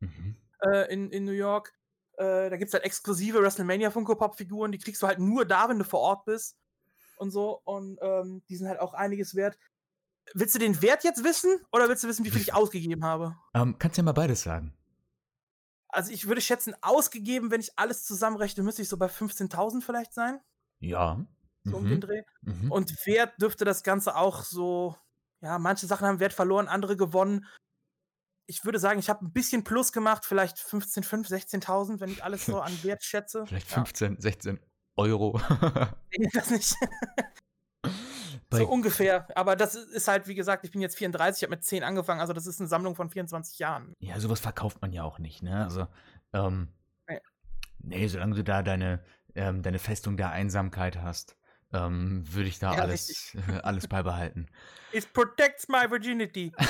Mhm. äh, in, in New York. Äh, da gibt es halt exklusive WrestleMania Funko Pop-Figuren, die kriegst du halt nur da, wenn du vor Ort bist. Und so. Und ähm, die sind halt auch einiges wert. Willst du den Wert jetzt wissen oder willst du wissen, wie viel ich ausgegeben habe? Ähm, kannst ja mal beides sagen. Also ich würde schätzen, ausgegeben, wenn ich alles zusammenrechne, müsste ich so bei 15.000 vielleicht sein. Ja. So um den Mhm. Dreh. Mhm. Und Wert dürfte das Ganze auch so, ja, manche Sachen haben Wert verloren, andere gewonnen. Ich würde sagen, ich habe ein bisschen Plus gemacht, vielleicht 15.500, 16.000, wenn ich alles so an Wert schätze. Vielleicht Ja. 15, 16 Euro. Nee, das nicht. Bei- so ungefähr. Aber das ist halt, wie gesagt, ich bin jetzt 34, ich habe mit 10 angefangen, also das ist eine Sammlung von 24 Jahren. ja, sowas verkauft man ja auch nicht, ne? Also, ähm, Nee. nee, solange du da deine, ähm, deine Festung der Einsamkeit hast, ähm, würde ich da Ja, alles, alles beibehalten. It protects my virginity.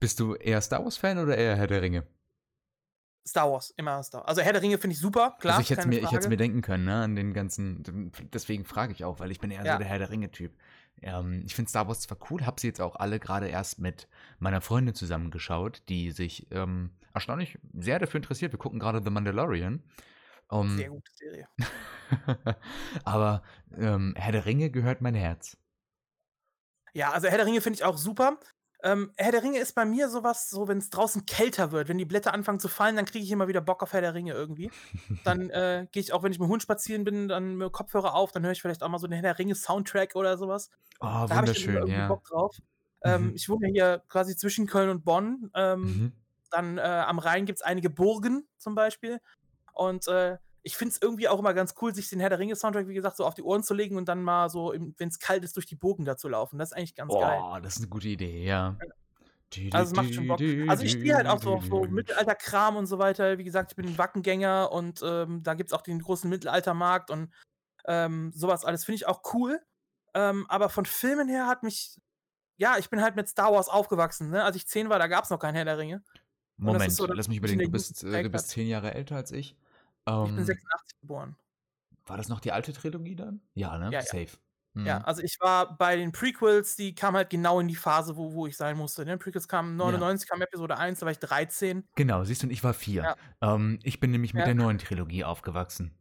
Bist du eher Star Wars-Fan oder eher Herr der Ringe? Star Wars, immer Star Wars. Also Herr der Ringe finde ich super, klar. also ich hätte keine mir, ich denken können, ne, an den ganzen, deswegen frage ich auch, weil ich bin eher Ja. so der Herr der Ringe-Typ. Ähm, ich finde Star Wars zwar cool, habe sie jetzt auch alle gerade erst mit meiner Freundin zusammengeschaut, die sich ähm, erstaunlich sehr dafür interessiert. Wir gucken gerade The Mandalorian. Um, Sehr gute Serie. aber ähm, Herr der Ringe gehört mein Herz. Ja, also Herr der Ringe finde ich auch super. Ähm, Herr der Ringe ist bei mir sowas, so wenn es draußen kälter wird, wenn die Blätter anfangen zu fallen, dann kriege ich immer wieder Bock auf Herr der Ringe irgendwie. Dann äh, gehe ich auch, wenn ich mit dem Hund spazieren bin, dann mit Kopfhörer auf, dann höre ich vielleicht auch mal so den Herr der Ringe Soundtrack oder sowas. Oh, Da habe ich irgendwie ja. Bock drauf. Ähm, Mhm. Ich wohne hier quasi zwischen Köln und Bonn. Ähm, Mhm. Dann äh, am Rhein gibt es einige Burgen zum Beispiel. Und äh, ich finde es irgendwie auch immer ganz cool, sich den Herr der Ringe-Soundtrack, wie gesagt, so auf die Ohren zu legen und dann mal so, wenn es kalt ist, durch die Burgen da zu laufen. Das ist eigentlich ganz geil. Oh, das ist eine gute Idee, ja. Also es macht schon Bock. Also ich stehe halt auch so auf so Mittelalterkram und so weiter. Wie gesagt, ich bin ein Wackengänger und ähm, da gibt es auch den großen Mittelaltermarkt und ähm, sowas alles finde ich auch cool. Ähm, aber von Filmen her hat mich, ja, ich bin halt mit Star Wars aufgewachsen. Ne? Als ich zehn war, da gab es noch keinen Herr der Ringe. Moment, so, lass mich überlegen. Du bist, äh, du bist zehn Jahre älter als ich. Ich bin Ähm, 86 geboren. war das noch die alte Trilogie dann? Ja, ne? Ja, ja. Safe. Ja, Mhm. also ich war bei den Prequels, die kamen halt genau in die Phase, wo, wo ich sein musste. Ne? Prequels kamen 99, kam Episode 1, da war ich 13. Genau, siehst du, und ich war vier. Ähm, ich bin nämlich mit Ja. der neuen Trilogie aufgewachsen.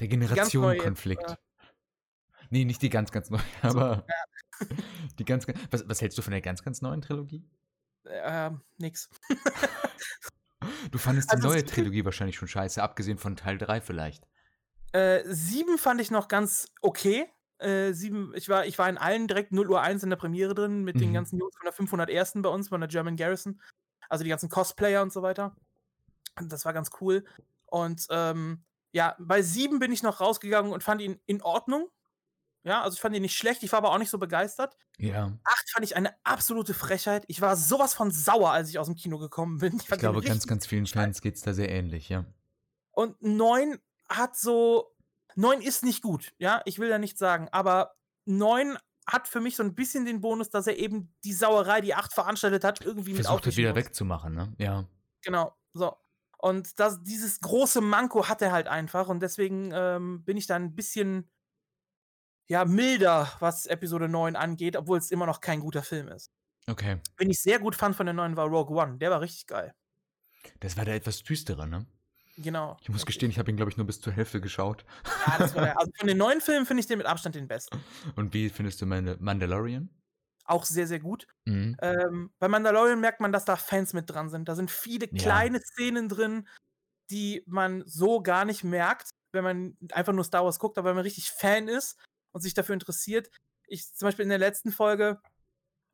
Der Generationenkonflikt. äh Nee, nicht die ganz, ganz neue, aber die ganz, ganz. Was, was hältst du von der ganz, ganz neuen Trilogie? Äh, nix. Du fandest Also die neue Trilogie wahrscheinlich schon scheiße, abgesehen von Teil 3 vielleicht. Äh, 7 fand ich noch ganz okay. Äh, 7, ich war, ich war in allen direkt 0 Uhr 1 in der Premiere drin mit den Mhm. ganzen Jungs von der 501. bei uns, von der German Garrison. Also die ganzen Cosplayer und so weiter. Das war ganz cool. Und ähm, ja, bei 7 bin ich noch rausgegangen und fand ihn in Ordnung. Ja, also ich fand ihn nicht schlecht, ich war aber auch nicht so begeistert. Ja. 8 fand ich eine absolute Frechheit. Ich war sowas von sauer, als ich aus dem Kino gekommen bin. Ich den glaube, ganz, ganz vielen Fans geht es da sehr ähnlich, ja. Und 9 hat so. 9 ist nicht gut, ja, ich will ja nicht sagen, aber 9 hat für mich so ein bisschen den Bonus, dass er eben die Sauerei, die 8 veranstaltet hat, irgendwie mit Versucht aufwischen wieder muss. wegzumachen, ne? Ja. Genau, so. Und das, dieses große Manko hat er halt einfach und deswegen ähm, bin ich da ein bisschen ja, milder, was Episode 9 angeht, obwohl es immer noch kein guter Film ist. Okay. Wen ich sehr gut fand von der neuen war Rogue One. Der war richtig geil. Das war der etwas düstere, ne? Genau. Ich muss gestehen, ich habe ihn, glaube ich, nur bis zur Hälfte geschaut. Ja, das war der, also von den neuen Filmen finde ich den mit Abstand den besten. Und wie findest du meine Mandalorian? Auch sehr, sehr gut. Mhm. Ähm, bei Mandalorian merkt man, dass da Fans mit dran sind. Da sind viele Ja. kleine Szenen drin, die man so gar nicht merkt, wenn man einfach nur Star Wars guckt, aber wenn man richtig Fan ist und sich dafür interessiert. Ich zum Beispiel in der letzten Folge,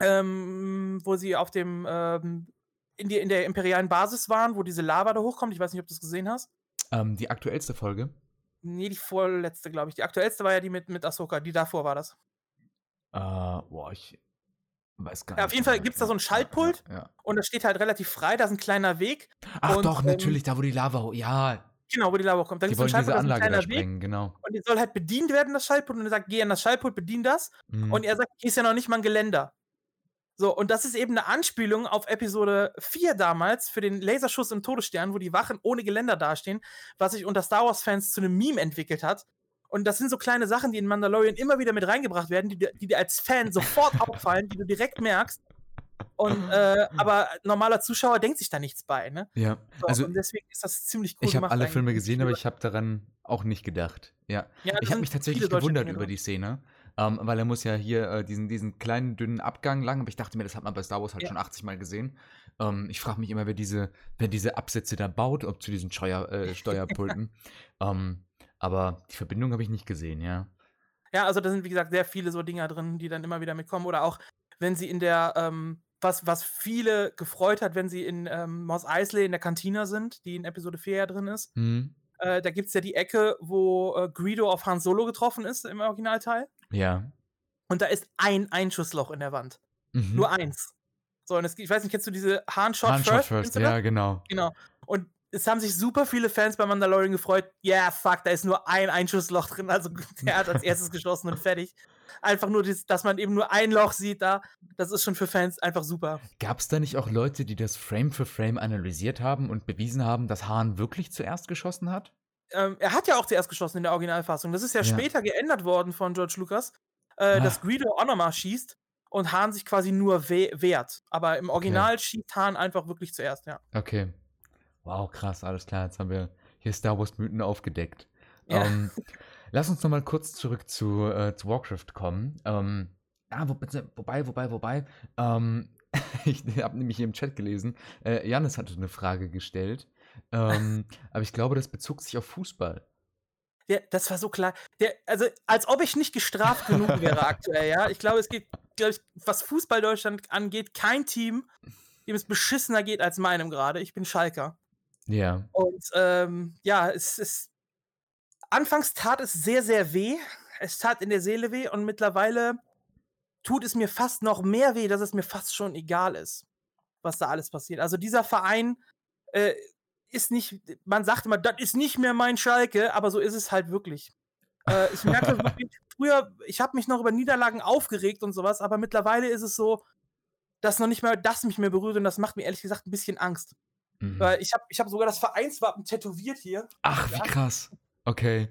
ähm, wo sie auf dem ähm, in, die, in der imperialen Basis waren, wo diese Lava da hochkommt. Ich weiß nicht, ob du es gesehen hast. Ähm, die aktuellste Folge. Nee, die vorletzte, glaube ich. Die aktuellste war ja die mit, mit Ahsoka. Die davor war das. Äh, boah, ich weiß gar Ja, nicht. auf jeden Fall mehr. gibt's da so ein Schaltpult. Ja, ja. Und das steht halt relativ frei. Da ist ein kleiner Weg. Ach Und, doch, ähm, natürlich, da wo die Lava. Ja, Genau, wo die Lava kommt. Da die gibt's so einen ist ein kleiner Weg. sprengen, genau. Und die soll halt bedient werden, das Schaltpult. Und er sagt, geh an das Schaltpult, bedien das. Mhm. Und er sagt, hier ist ja noch nicht mal ein Geländer. So, und das ist eben eine Anspielung auf Episode 4 damals für den Laserschuss im Todesstern, wo die Wachen ohne Geländer dastehen, was sich unter Star Wars-Fans zu einem Meme entwickelt hat. Und das sind so kleine Sachen, die in Mandalorian immer wieder mit reingebracht werden, die dir als Fan sofort auffallen, die du direkt merkst. Und, äh, aber normaler Zuschauer denkt sich da nichts bei, ne? ja, So, also und deswegen ist das ziemlich cool ich habe alle. Filme gesehen, aber ich habe daran auch nicht gedacht. Ja. Ja, Ich habe mich tatsächlich gewundert Dinge über die Szene, ähm, weil er muss ja hier äh, diesen, diesen kleinen, dünnen Abgang lang, aber ich dachte mir, das hat man bei Star Wars halt Ja. schon 80 Mal gesehen. Ähm, ich frage mich immer, wer diese, wer diese Absätze da baut, ob zu diesen Steuer, äh, Steuerpulten. ähm, aber die Verbindung habe ich nicht gesehen, ja. Ja, also da sind, wie gesagt, sehr viele so Dinger drin, die dann immer wieder mitkommen. Oder auch, wenn sie in der, ähm, was, was viele gefreut hat, wenn sie in ähm, Mos Eisley in der Kantina sind, die in Episode 4 ja drin ist. Hm, Äh, da gibt es ja die Ecke, wo äh, Greedo auf Han Solo getroffen ist im Originalteil. ja. Und da ist ein Einschussloch in der Wand. Mhm. Nur eins. So, und es, ich weiß nicht, kennst du diese Han-Shot First? first, ja, genau. Genau. Und es haben sich super viele Fans bei Mandalorian gefreut. Ja, yeah, fuck, da ist nur ein Einschussloch drin. Also der hat als erstes geschossen und fertig. Einfach nur, dass man eben nur ein Loch sieht da. Das ist schon für Fans einfach super. Gab es da nicht auch Leute, die das Frame für Frame analysiert haben und bewiesen haben, dass Hahn wirklich zuerst geschossen hat? Ähm, er hat ja auch zuerst geschossen in der Originalfassung. Das ist ja, Ja. später geändert worden von George Lucas, äh, dass Ah. Greedo auch nochmal schießt und Hahn sich quasi nur we wehrt. Aber im Original schießt Hahn einfach wirklich zuerst, ja. Okay. Wow, krass, alles klar. Jetzt haben wir hier Star Wars Mythen aufgedeckt. Ja. Ähm, lass uns noch mal kurz zurück zu, äh, zu Warcraft kommen. Ähm, ah, wo, wobei, wobei, wobei. Ähm, ich habe nämlich hier im Chat gelesen, äh, Janis hatte eine Frage gestellt. Ähm, aber ich glaube, das bezog sich auf Fußball. Der, das war so klar. Der, also, als ob ich nicht gestraft genug wäre aktuell, ja. Ich glaube, es geht, glaube ich, was Fußball Deutschland angeht, kein Team, dem es beschissener geht als meinem gerade. Ich bin Schalker. Ja. Und ähm, ja, es ist. Anfangs tat es sehr, sehr weh. Es tat in der Seele weh und mittlerweile tut es mir fast noch mehr weh, dass es mir fast schon egal ist, was da alles passiert. Also dieser Verein äh, ist nicht, man sagt immer, das ist nicht mehr mein Schalke, aber so ist es halt wirklich. Äh, ich merke wirklich, früher, ich habe mich noch über Niederlagen aufgeregt und sowas, aber mittlerweile ist es so, dass noch nicht mal das mich mehr berührt und das macht mir ehrlich gesagt ein bisschen Angst. Mhm. Weil ich habe ich hab sogar das Vereinswappen tätowiert hier. Ach, wie Ja. krass. Okay.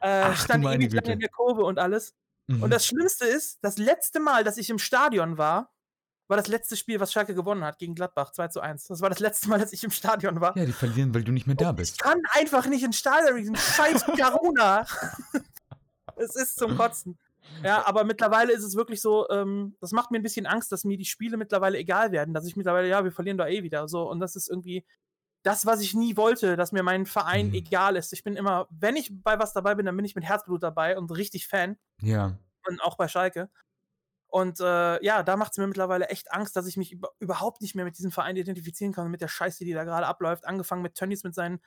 Äh, Ach, du stand meine ewig in der Kurve und alles. Mhm. Und das Schlimmste ist, das letzte Mal, dass ich im Stadion war, war das letzte Spiel, was Schalke gewonnen hat gegen Gladbach, 2 zu 1. Das war das letzte Mal, dass ich im Stadion war. ja, die verlieren, weil du nicht mehr da Ich bist. kann einfach nicht ins Stadion diesem scheiß Corona. es ist zum Kotzen. Ja, aber mittlerweile ist es wirklich so, ähm, das macht mir ein bisschen Angst, dass mir die Spiele mittlerweile egal werden, dass ich mittlerweile, ja, wir verlieren da eh wieder so. Und das ist irgendwie das, was ich nie wollte, dass mir mein Verein Mhm. egal ist. Ich bin immer, wenn ich bei was dabei bin, dann bin ich mit Herzblut dabei und richtig Fan. Ja. Und auch bei Schalke. Und äh, ja, da macht es mir mittlerweile echt Angst, dass ich mich über überhaupt nicht mehr mit diesem Verein identifizieren kann und mit der Scheiße, die da gerade abläuft. Angefangen mit Tönnies mit seinen,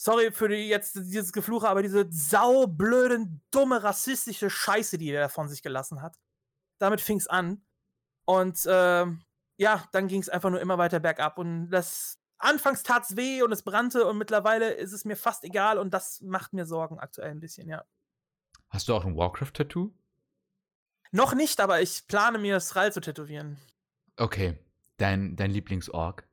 sorry für die, jetzt dieses Gefluche, aber diese saublöden, dumme, rassistische Scheiße, die er von sich gelassen hat. Damit fing es an. Und ähm, ja, dann ging es einfach nur immer weiter bergab. Und das anfangs tat es weh und es brannte und mittlerweile ist es mir fast egal und das macht mir Sorgen aktuell ein bisschen, ja. Hast du auch ein Warcraft-Tattoo? Noch nicht, aber ich plane mir Sral zu tätowieren. Okay. Dein, dein Lieblingsorg?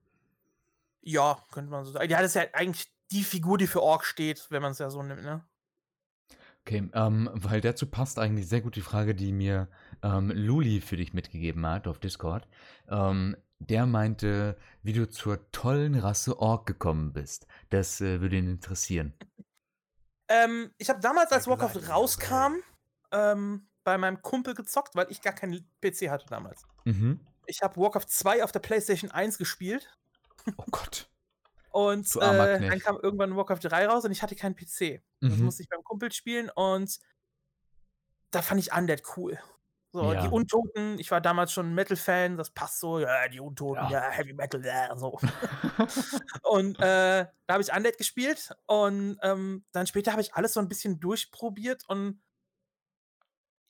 Ja, könnte man so sagen. Ja, das ist ja eigentlich die Figur, die für Ork steht, wenn man es ja so nimmt, ne? Okay, ähm, weil dazu passt eigentlich sehr gut die Frage, die mir ähm, Luli für dich mitgegeben hat auf Discord. Ähm, der meinte, wie du zur tollen Rasse Ork gekommen bist. Das äh, würde ihn interessieren. Ähm, ich habe damals, als Warcraft rauskam, ähm, bei meinem Kumpel gezockt, weil ich gar keinen PC hatte damals. Mhm. Ich habe Warcraft 2 auf der PlayStation 1 gespielt Oh Gott. Und äh, dann kam irgendwann Warcraft 3 raus und ich hatte keinen PC. Das Mhm. musste ich beim Kumpel spielen und da fand ich Undead cool. So, Ja. die Untoten, ich war damals schon Metal-Fan, das passt so, ja, die Untoten, Ja. ja, Heavy Metal, ja, so. und äh, da habe ich Undead gespielt und ähm, dann später habe ich alles so ein bisschen durchprobiert und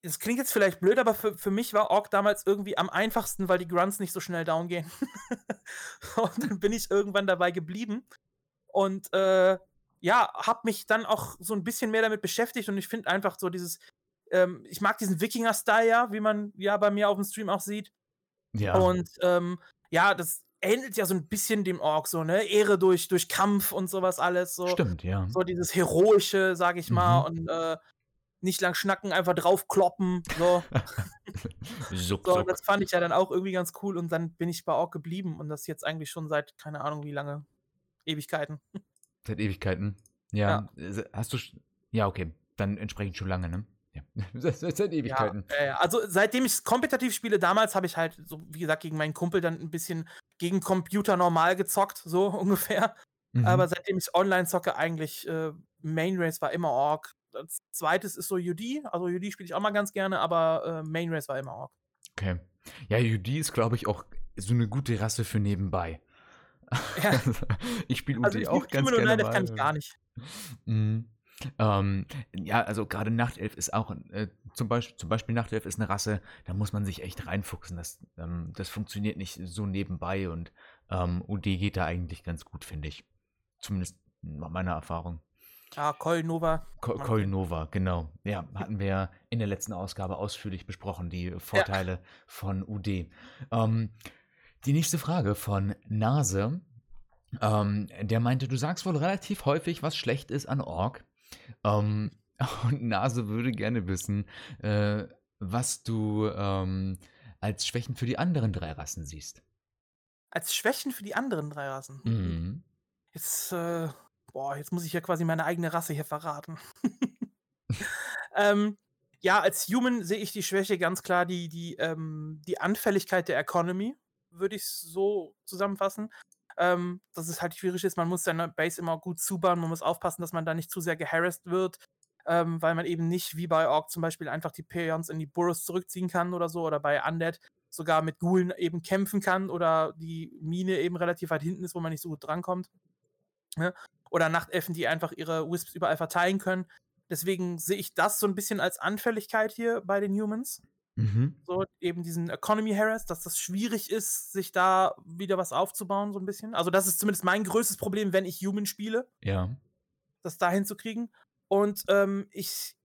das klingt jetzt vielleicht blöd, aber für, für mich war Ork damals irgendwie am einfachsten, weil die Grunts nicht so schnell down gehen. und dann bin ich irgendwann dabei geblieben und äh, ja, habe mich dann auch so ein bisschen mehr damit beschäftigt und ich finde einfach so dieses, ähm, ich mag diesen Wikinger-Style ja, wie man ja bei mir auf dem Stream auch sieht. ja. Und ähm, ja, das ähnelt ja so ein bisschen dem Ork, so, ne? Ehre durch, durch Kampf und sowas alles. So, Stimmt, ja. so dieses Heroische, sag ich mal, Mhm. und äh, nicht lang schnacken, einfach draufkloppen. So. Zuck, so, das fand ich ja dann auch irgendwie ganz cool und dann bin ich bei Ork geblieben und das jetzt eigentlich schon seit, keine Ahnung wie lange, Ewigkeiten. Seit Ewigkeiten. Ja. äh, Hast du. Ja, okay. Dann entsprechend schon lange, ne? Ja. Seit, seit seit Ewigkeiten. Ja, äh, also seitdem ich kompetitiv spiele, damals habe ich halt, so wie gesagt, gegen meinen Kumpel dann ein bisschen gegen Computer normal gezockt, so ungefähr. Mhm. Aber seitdem ich online zocke, eigentlich äh, Main Race war immer Ork. Als zweites ist so UD, also UD spiele ich auch mal ganz gerne, aber äh, Main Race war immer Ork. Okay. Ja, UD ist, glaube ich, auch so eine gute Rasse für nebenbei. Ja. ich spiele UD Also ich auch ganz gerne United mal. kann ich gar nicht. Mhm. Ähm, ja, also gerade Nachtelf ist auch, äh, zum, Beispiel, zum Beispiel Nachtelf ist eine Rasse, da muss man sich echt reinfuchsen. Das, ähm, das funktioniert nicht so nebenbei und ähm, UD geht da eigentlich ganz gut, finde ich. Zumindest nach meiner Erfahrung. Ja, Kol Nova. Ko Man- Kolnova, genau. Ja, hatten wir in der letzten Ausgabe ausführlich besprochen, die Vorteile von UD. Ähm, die nächste Frage von Nase. Ähm, der meinte, du sagst wohl relativ häufig, was schlecht ist an Ork. Ähm, und Nase würde gerne wissen, äh, was du ähm, als Schwächen für die anderen drei Rassen siehst. Als Schwächen für die anderen drei Rassen. Mhm. Jetzt, äh, boah, jetzt muss ich ja quasi meine eigene Rasse hier verraten. ähm, ja, als Human sehe ich die Schwäche ganz klar, die, die, ähm, die Anfälligkeit der Economy, würde ich so zusammenfassen. Ähm, dass es halt schwierig ist, man muss seine Base immer gut zubauen, man muss aufpassen, dass man da nicht zu sehr geharrasst wird, ähm, weil man eben nicht wie bei Ork zum Beispiel einfach die Peons in die Burrows zurückziehen kann oder so, oder bei Undead sogar mit Ghoulen eben kämpfen kann oder die Mine eben relativ weit hinten ist, wo man nicht so gut drankommt. Ne? Oder Nachtelfen, die einfach ihre Wisps überall verteilen können. Deswegen sehe ich das so ein bisschen als Anfälligkeit hier bei den Humans. Mhm. So eben diesen Economy Harass, dass das schwierig ist, sich da wieder was aufzubauen, so ein bisschen. Also, das ist zumindest mein größtes Problem, wenn ich Human spiele, Ja. das da hinzukriegen. Und ähm, ich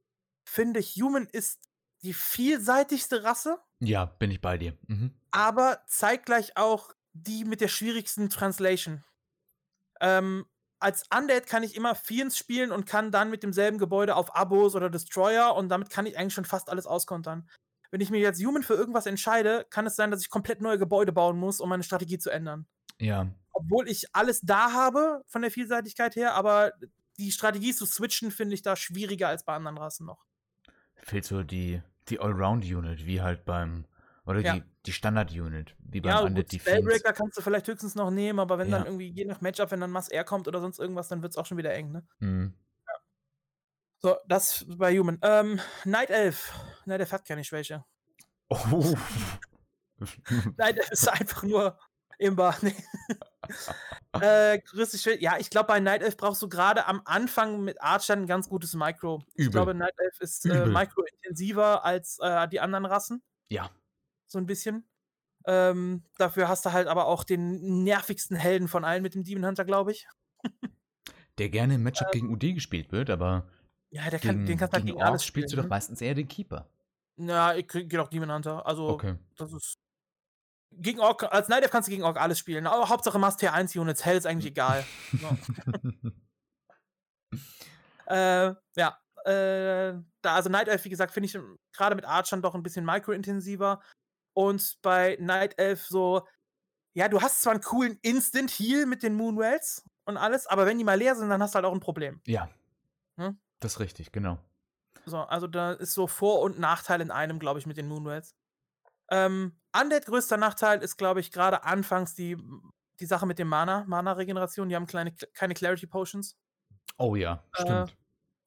finde, Human ist die vielseitigste Rasse, Ja, bin ich bei dir. Mhm. aber zeitgleich auch die mit der schwierigsten Translation. Ähm, als Undead kann ich immer Fiends spielen und kann dann mit demselben Gebäude auf Abos oder Destroyer und damit kann ich eigentlich schon fast alles auskontern. Wenn ich mir jetzt Human für irgendwas entscheide, kann es sein, dass ich komplett neue Gebäude bauen muss, um meine Strategie zu ändern. Ja, Obwohl ich alles da habe von der Vielseitigkeit her, aber die Strategie zu switchen finde ich da schwieriger als bei anderen Rassen noch. fehlt so die, die Allround-Unit, wie halt beim, oder Ja. die, die Standard-Unit, wie beim Ja, Undead Defense. Spellbreaker kannst du vielleicht höchstens noch nehmen, aber wenn dann Ja. irgendwie, je nach Matchup, wenn dann Mass Air kommt oder sonst irgendwas, dann wird es auch schon wieder eng, ne? Mhm. So, das bei Human. Ähm, Night Elf. Night Elf hat keine Schwäche. Oh. Night Elf ist einfach nur Imba. Nee. äh, größte. Ja, ich glaube, bei Night Elf brauchst du gerade am Anfang mit Archer ein ganz gutes Micro. Ich Übel. glaube, Night Elf ist äh, micro-intensiver als äh, die anderen Rassen. ja, so ein bisschen. Ähm, dafür hast du halt aber auch den nervigsten Helden von allen mit dem Demon Hunter, glaube ich. der gerne im Matchup gegen UD gespielt wird, aber Ja, der kann, gegen, den kannst du halt gegen gegen alles spielst du spielen, doch meistens eher den Keeper. ne? Ja, ich gehe auch Demon Hunter. Also, Okay. das ist. Gegen Ork, als Night Elf kannst du gegen Ork alles spielen. Aber Hauptsache machst T1 Units, Hell ist eigentlich egal. äh, ja. Äh, da, also Night Elf, wie gesagt, finde ich ähm, gerade mit Archern doch ein bisschen micro-intensiver. Und bei Night Elf so, ja, du hast zwar einen coolen Instant-Heal mit den Moonwells und alles, aber wenn die mal leer sind, dann hast du halt auch ein Problem. ja. Hm? Das ist richtig, genau. So, also da ist so Vor- und Nachteil in einem, glaube ich, mit den Moonwells. Ähm, Undead größter Nachteil ist, glaube ich, gerade anfangs die, die Sache mit dem Mana, Mana-Regeneration. Die haben kleine, keine Clarity Potions. Oh ja, Äh, stimmt.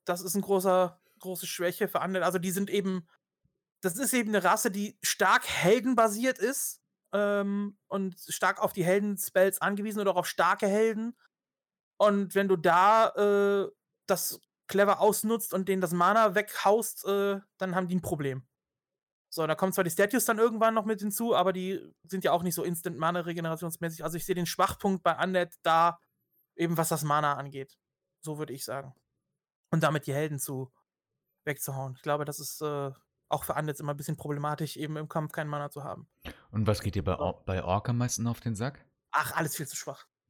Das ist ein großer, große Schwäche für Undead. Also die sind eben, das ist eben eine Rasse, die stark heldenbasiert ist ähm, und stark auf die Helden-Spells angewiesen oder auch auf starke Helden. Und wenn du da äh, das clever ausnutzt und denen das Mana weghaust, äh, dann haben die ein Problem. So, da kommen zwar die Statues dann irgendwann noch mit hinzu, aber die sind ja auch nicht so instant Mana-regenerationsmäßig. Also ich sehe den Schwachpunkt bei Undead da, eben was das Mana angeht. So würde ich sagen. Und damit die Helden zu wegzuhauen. Ich glaube, das ist äh, auch für Undeads immer ein bisschen problematisch, eben im Kampf kein Mana zu haben. Und was geht dir bei, Or bei Ork am meisten auf den Sack? Ach, alles viel zu schwach.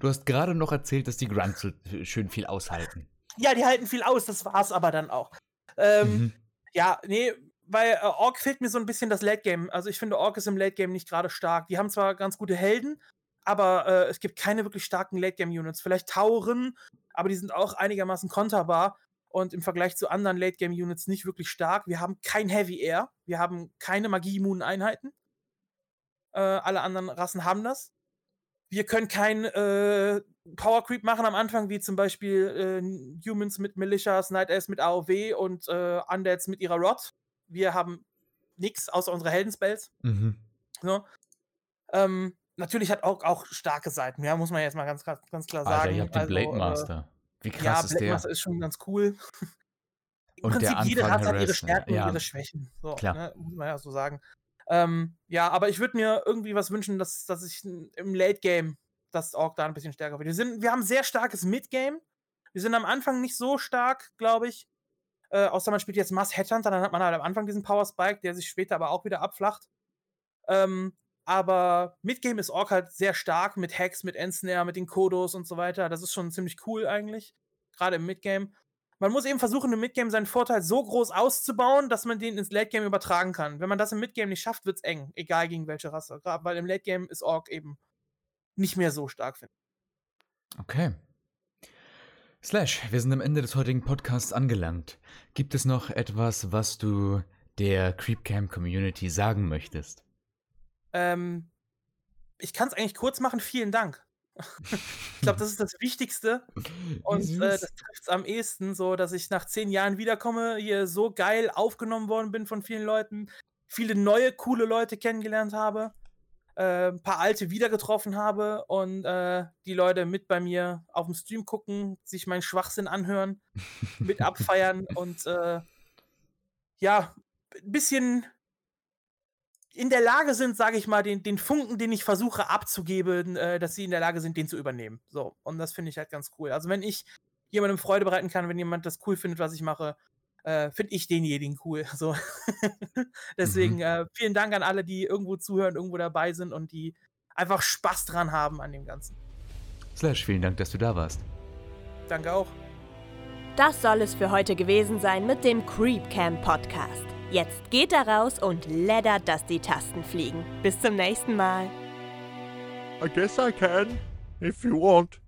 du hast gerade noch erzählt, dass die Grunts so schön viel aushalten. Ja, die halten viel aus, das war's aber dann auch. Ähm, Mhm. Ja, nee, bei äh, Ork fehlt mir so ein bisschen das Late Game. Also ich finde, Ork ist im Late Game nicht gerade stark. Die haben zwar ganz gute Helden, aber äh, es gibt keine wirklich starken Late Game Units. Vielleicht Tauren, aber die sind auch einigermaßen konterbar und im Vergleich zu anderen Late Game Units nicht wirklich stark. Wir haben kein Heavy Air, wir haben keine Magie-immunen Einheiten. Äh, alle anderen Rassen haben das. Wir können kein äh, Power Creep machen am Anfang, wie zum Beispiel äh, Humans mit Militias, Night Elves mit AOW und äh, Undeads mit ihrer Rod. Wir haben nichts außer unsere Heldenspells. Mhm. So. Ähm, natürlich hat auch, auch starke Seiten, ja, muss man jetzt mal ganz, ganz ganz klar Alter, sagen. ihr habt den Also, Blade äh, Master. Wie krass ja, ist Black der? Master ist schon ganz cool. Im Und Prinzip, jede Anfang Rasse hat ihre harassen, Stärken ja. und ihre Schwächen. So, Klar. Ne, muss man ja so sagen. Ähm, ja, aber ich würde mir irgendwie was wünschen, dass, dass ich im Late Game das Ork da ein bisschen stärker wird. Wir, sind, wir haben sehr starkes Mid-Game. Wir sind am Anfang nicht so stark, glaube ich. Äh, außer man spielt jetzt Mass Headhunter, dann hat man halt am Anfang diesen Power Spike, der sich später aber auch wieder abflacht. Ähm, aber Midgame ist Ork halt sehr stark mit Hacks, mit Ensnare, mit den Kodos und so weiter. Das ist schon ziemlich cool eigentlich. Gerade im Midgame. Man muss eben versuchen, im Midgame seinen Vorteil so groß auszubauen, dass man den ins Late Game übertragen kann. Wenn man das im Midgame nicht schafft, wird es eng. Egal gegen welche Rasse. Weil im Late Game ist Ork eben nicht mehr so stark, finde Okay. Slash, wir sind am Ende des heutigen Podcasts angelangt. Gibt es noch etwas, was du der Creepcam Community sagen möchtest? Ähm, ich kann es eigentlich kurz machen. Vielen Dank. ich glaube, das ist das Wichtigste. Und äh, das trifft es am ehesten so, dass ich nach zehn Jahren wiederkomme, hier so geil aufgenommen worden bin von vielen Leuten, viele neue, coole Leute kennengelernt habe, äh, ein paar alte wieder getroffen habe und äh, die Leute mit bei mir auf dem Stream gucken, sich meinen Schwachsinn anhören, mit abfeiern und äh, ja, ein bisschen in der Lage sind, sage ich mal, den, den Funken, den ich versuche abzugeben, äh, dass sie in der Lage sind, den zu übernehmen. So, und das finde ich halt ganz cool. Also wenn ich jemandem Freude bereiten kann, wenn jemand das cool findet, was ich mache, äh, finde ich denjenigen cool. So. Deswegen Mhm. äh, vielen Dank an alle, die irgendwo zuhören, irgendwo dabei sind und die einfach Spaß dran haben an dem Ganzen. Slash, vielen Dank, dass du da warst. Danke auch. Das soll es für heute gewesen sein mit dem Creep Camp Podcast. Jetzt geht da raus und leddert, dass die Tasten fliegen. Bis zum nächsten Mal. I guess I can, if you want.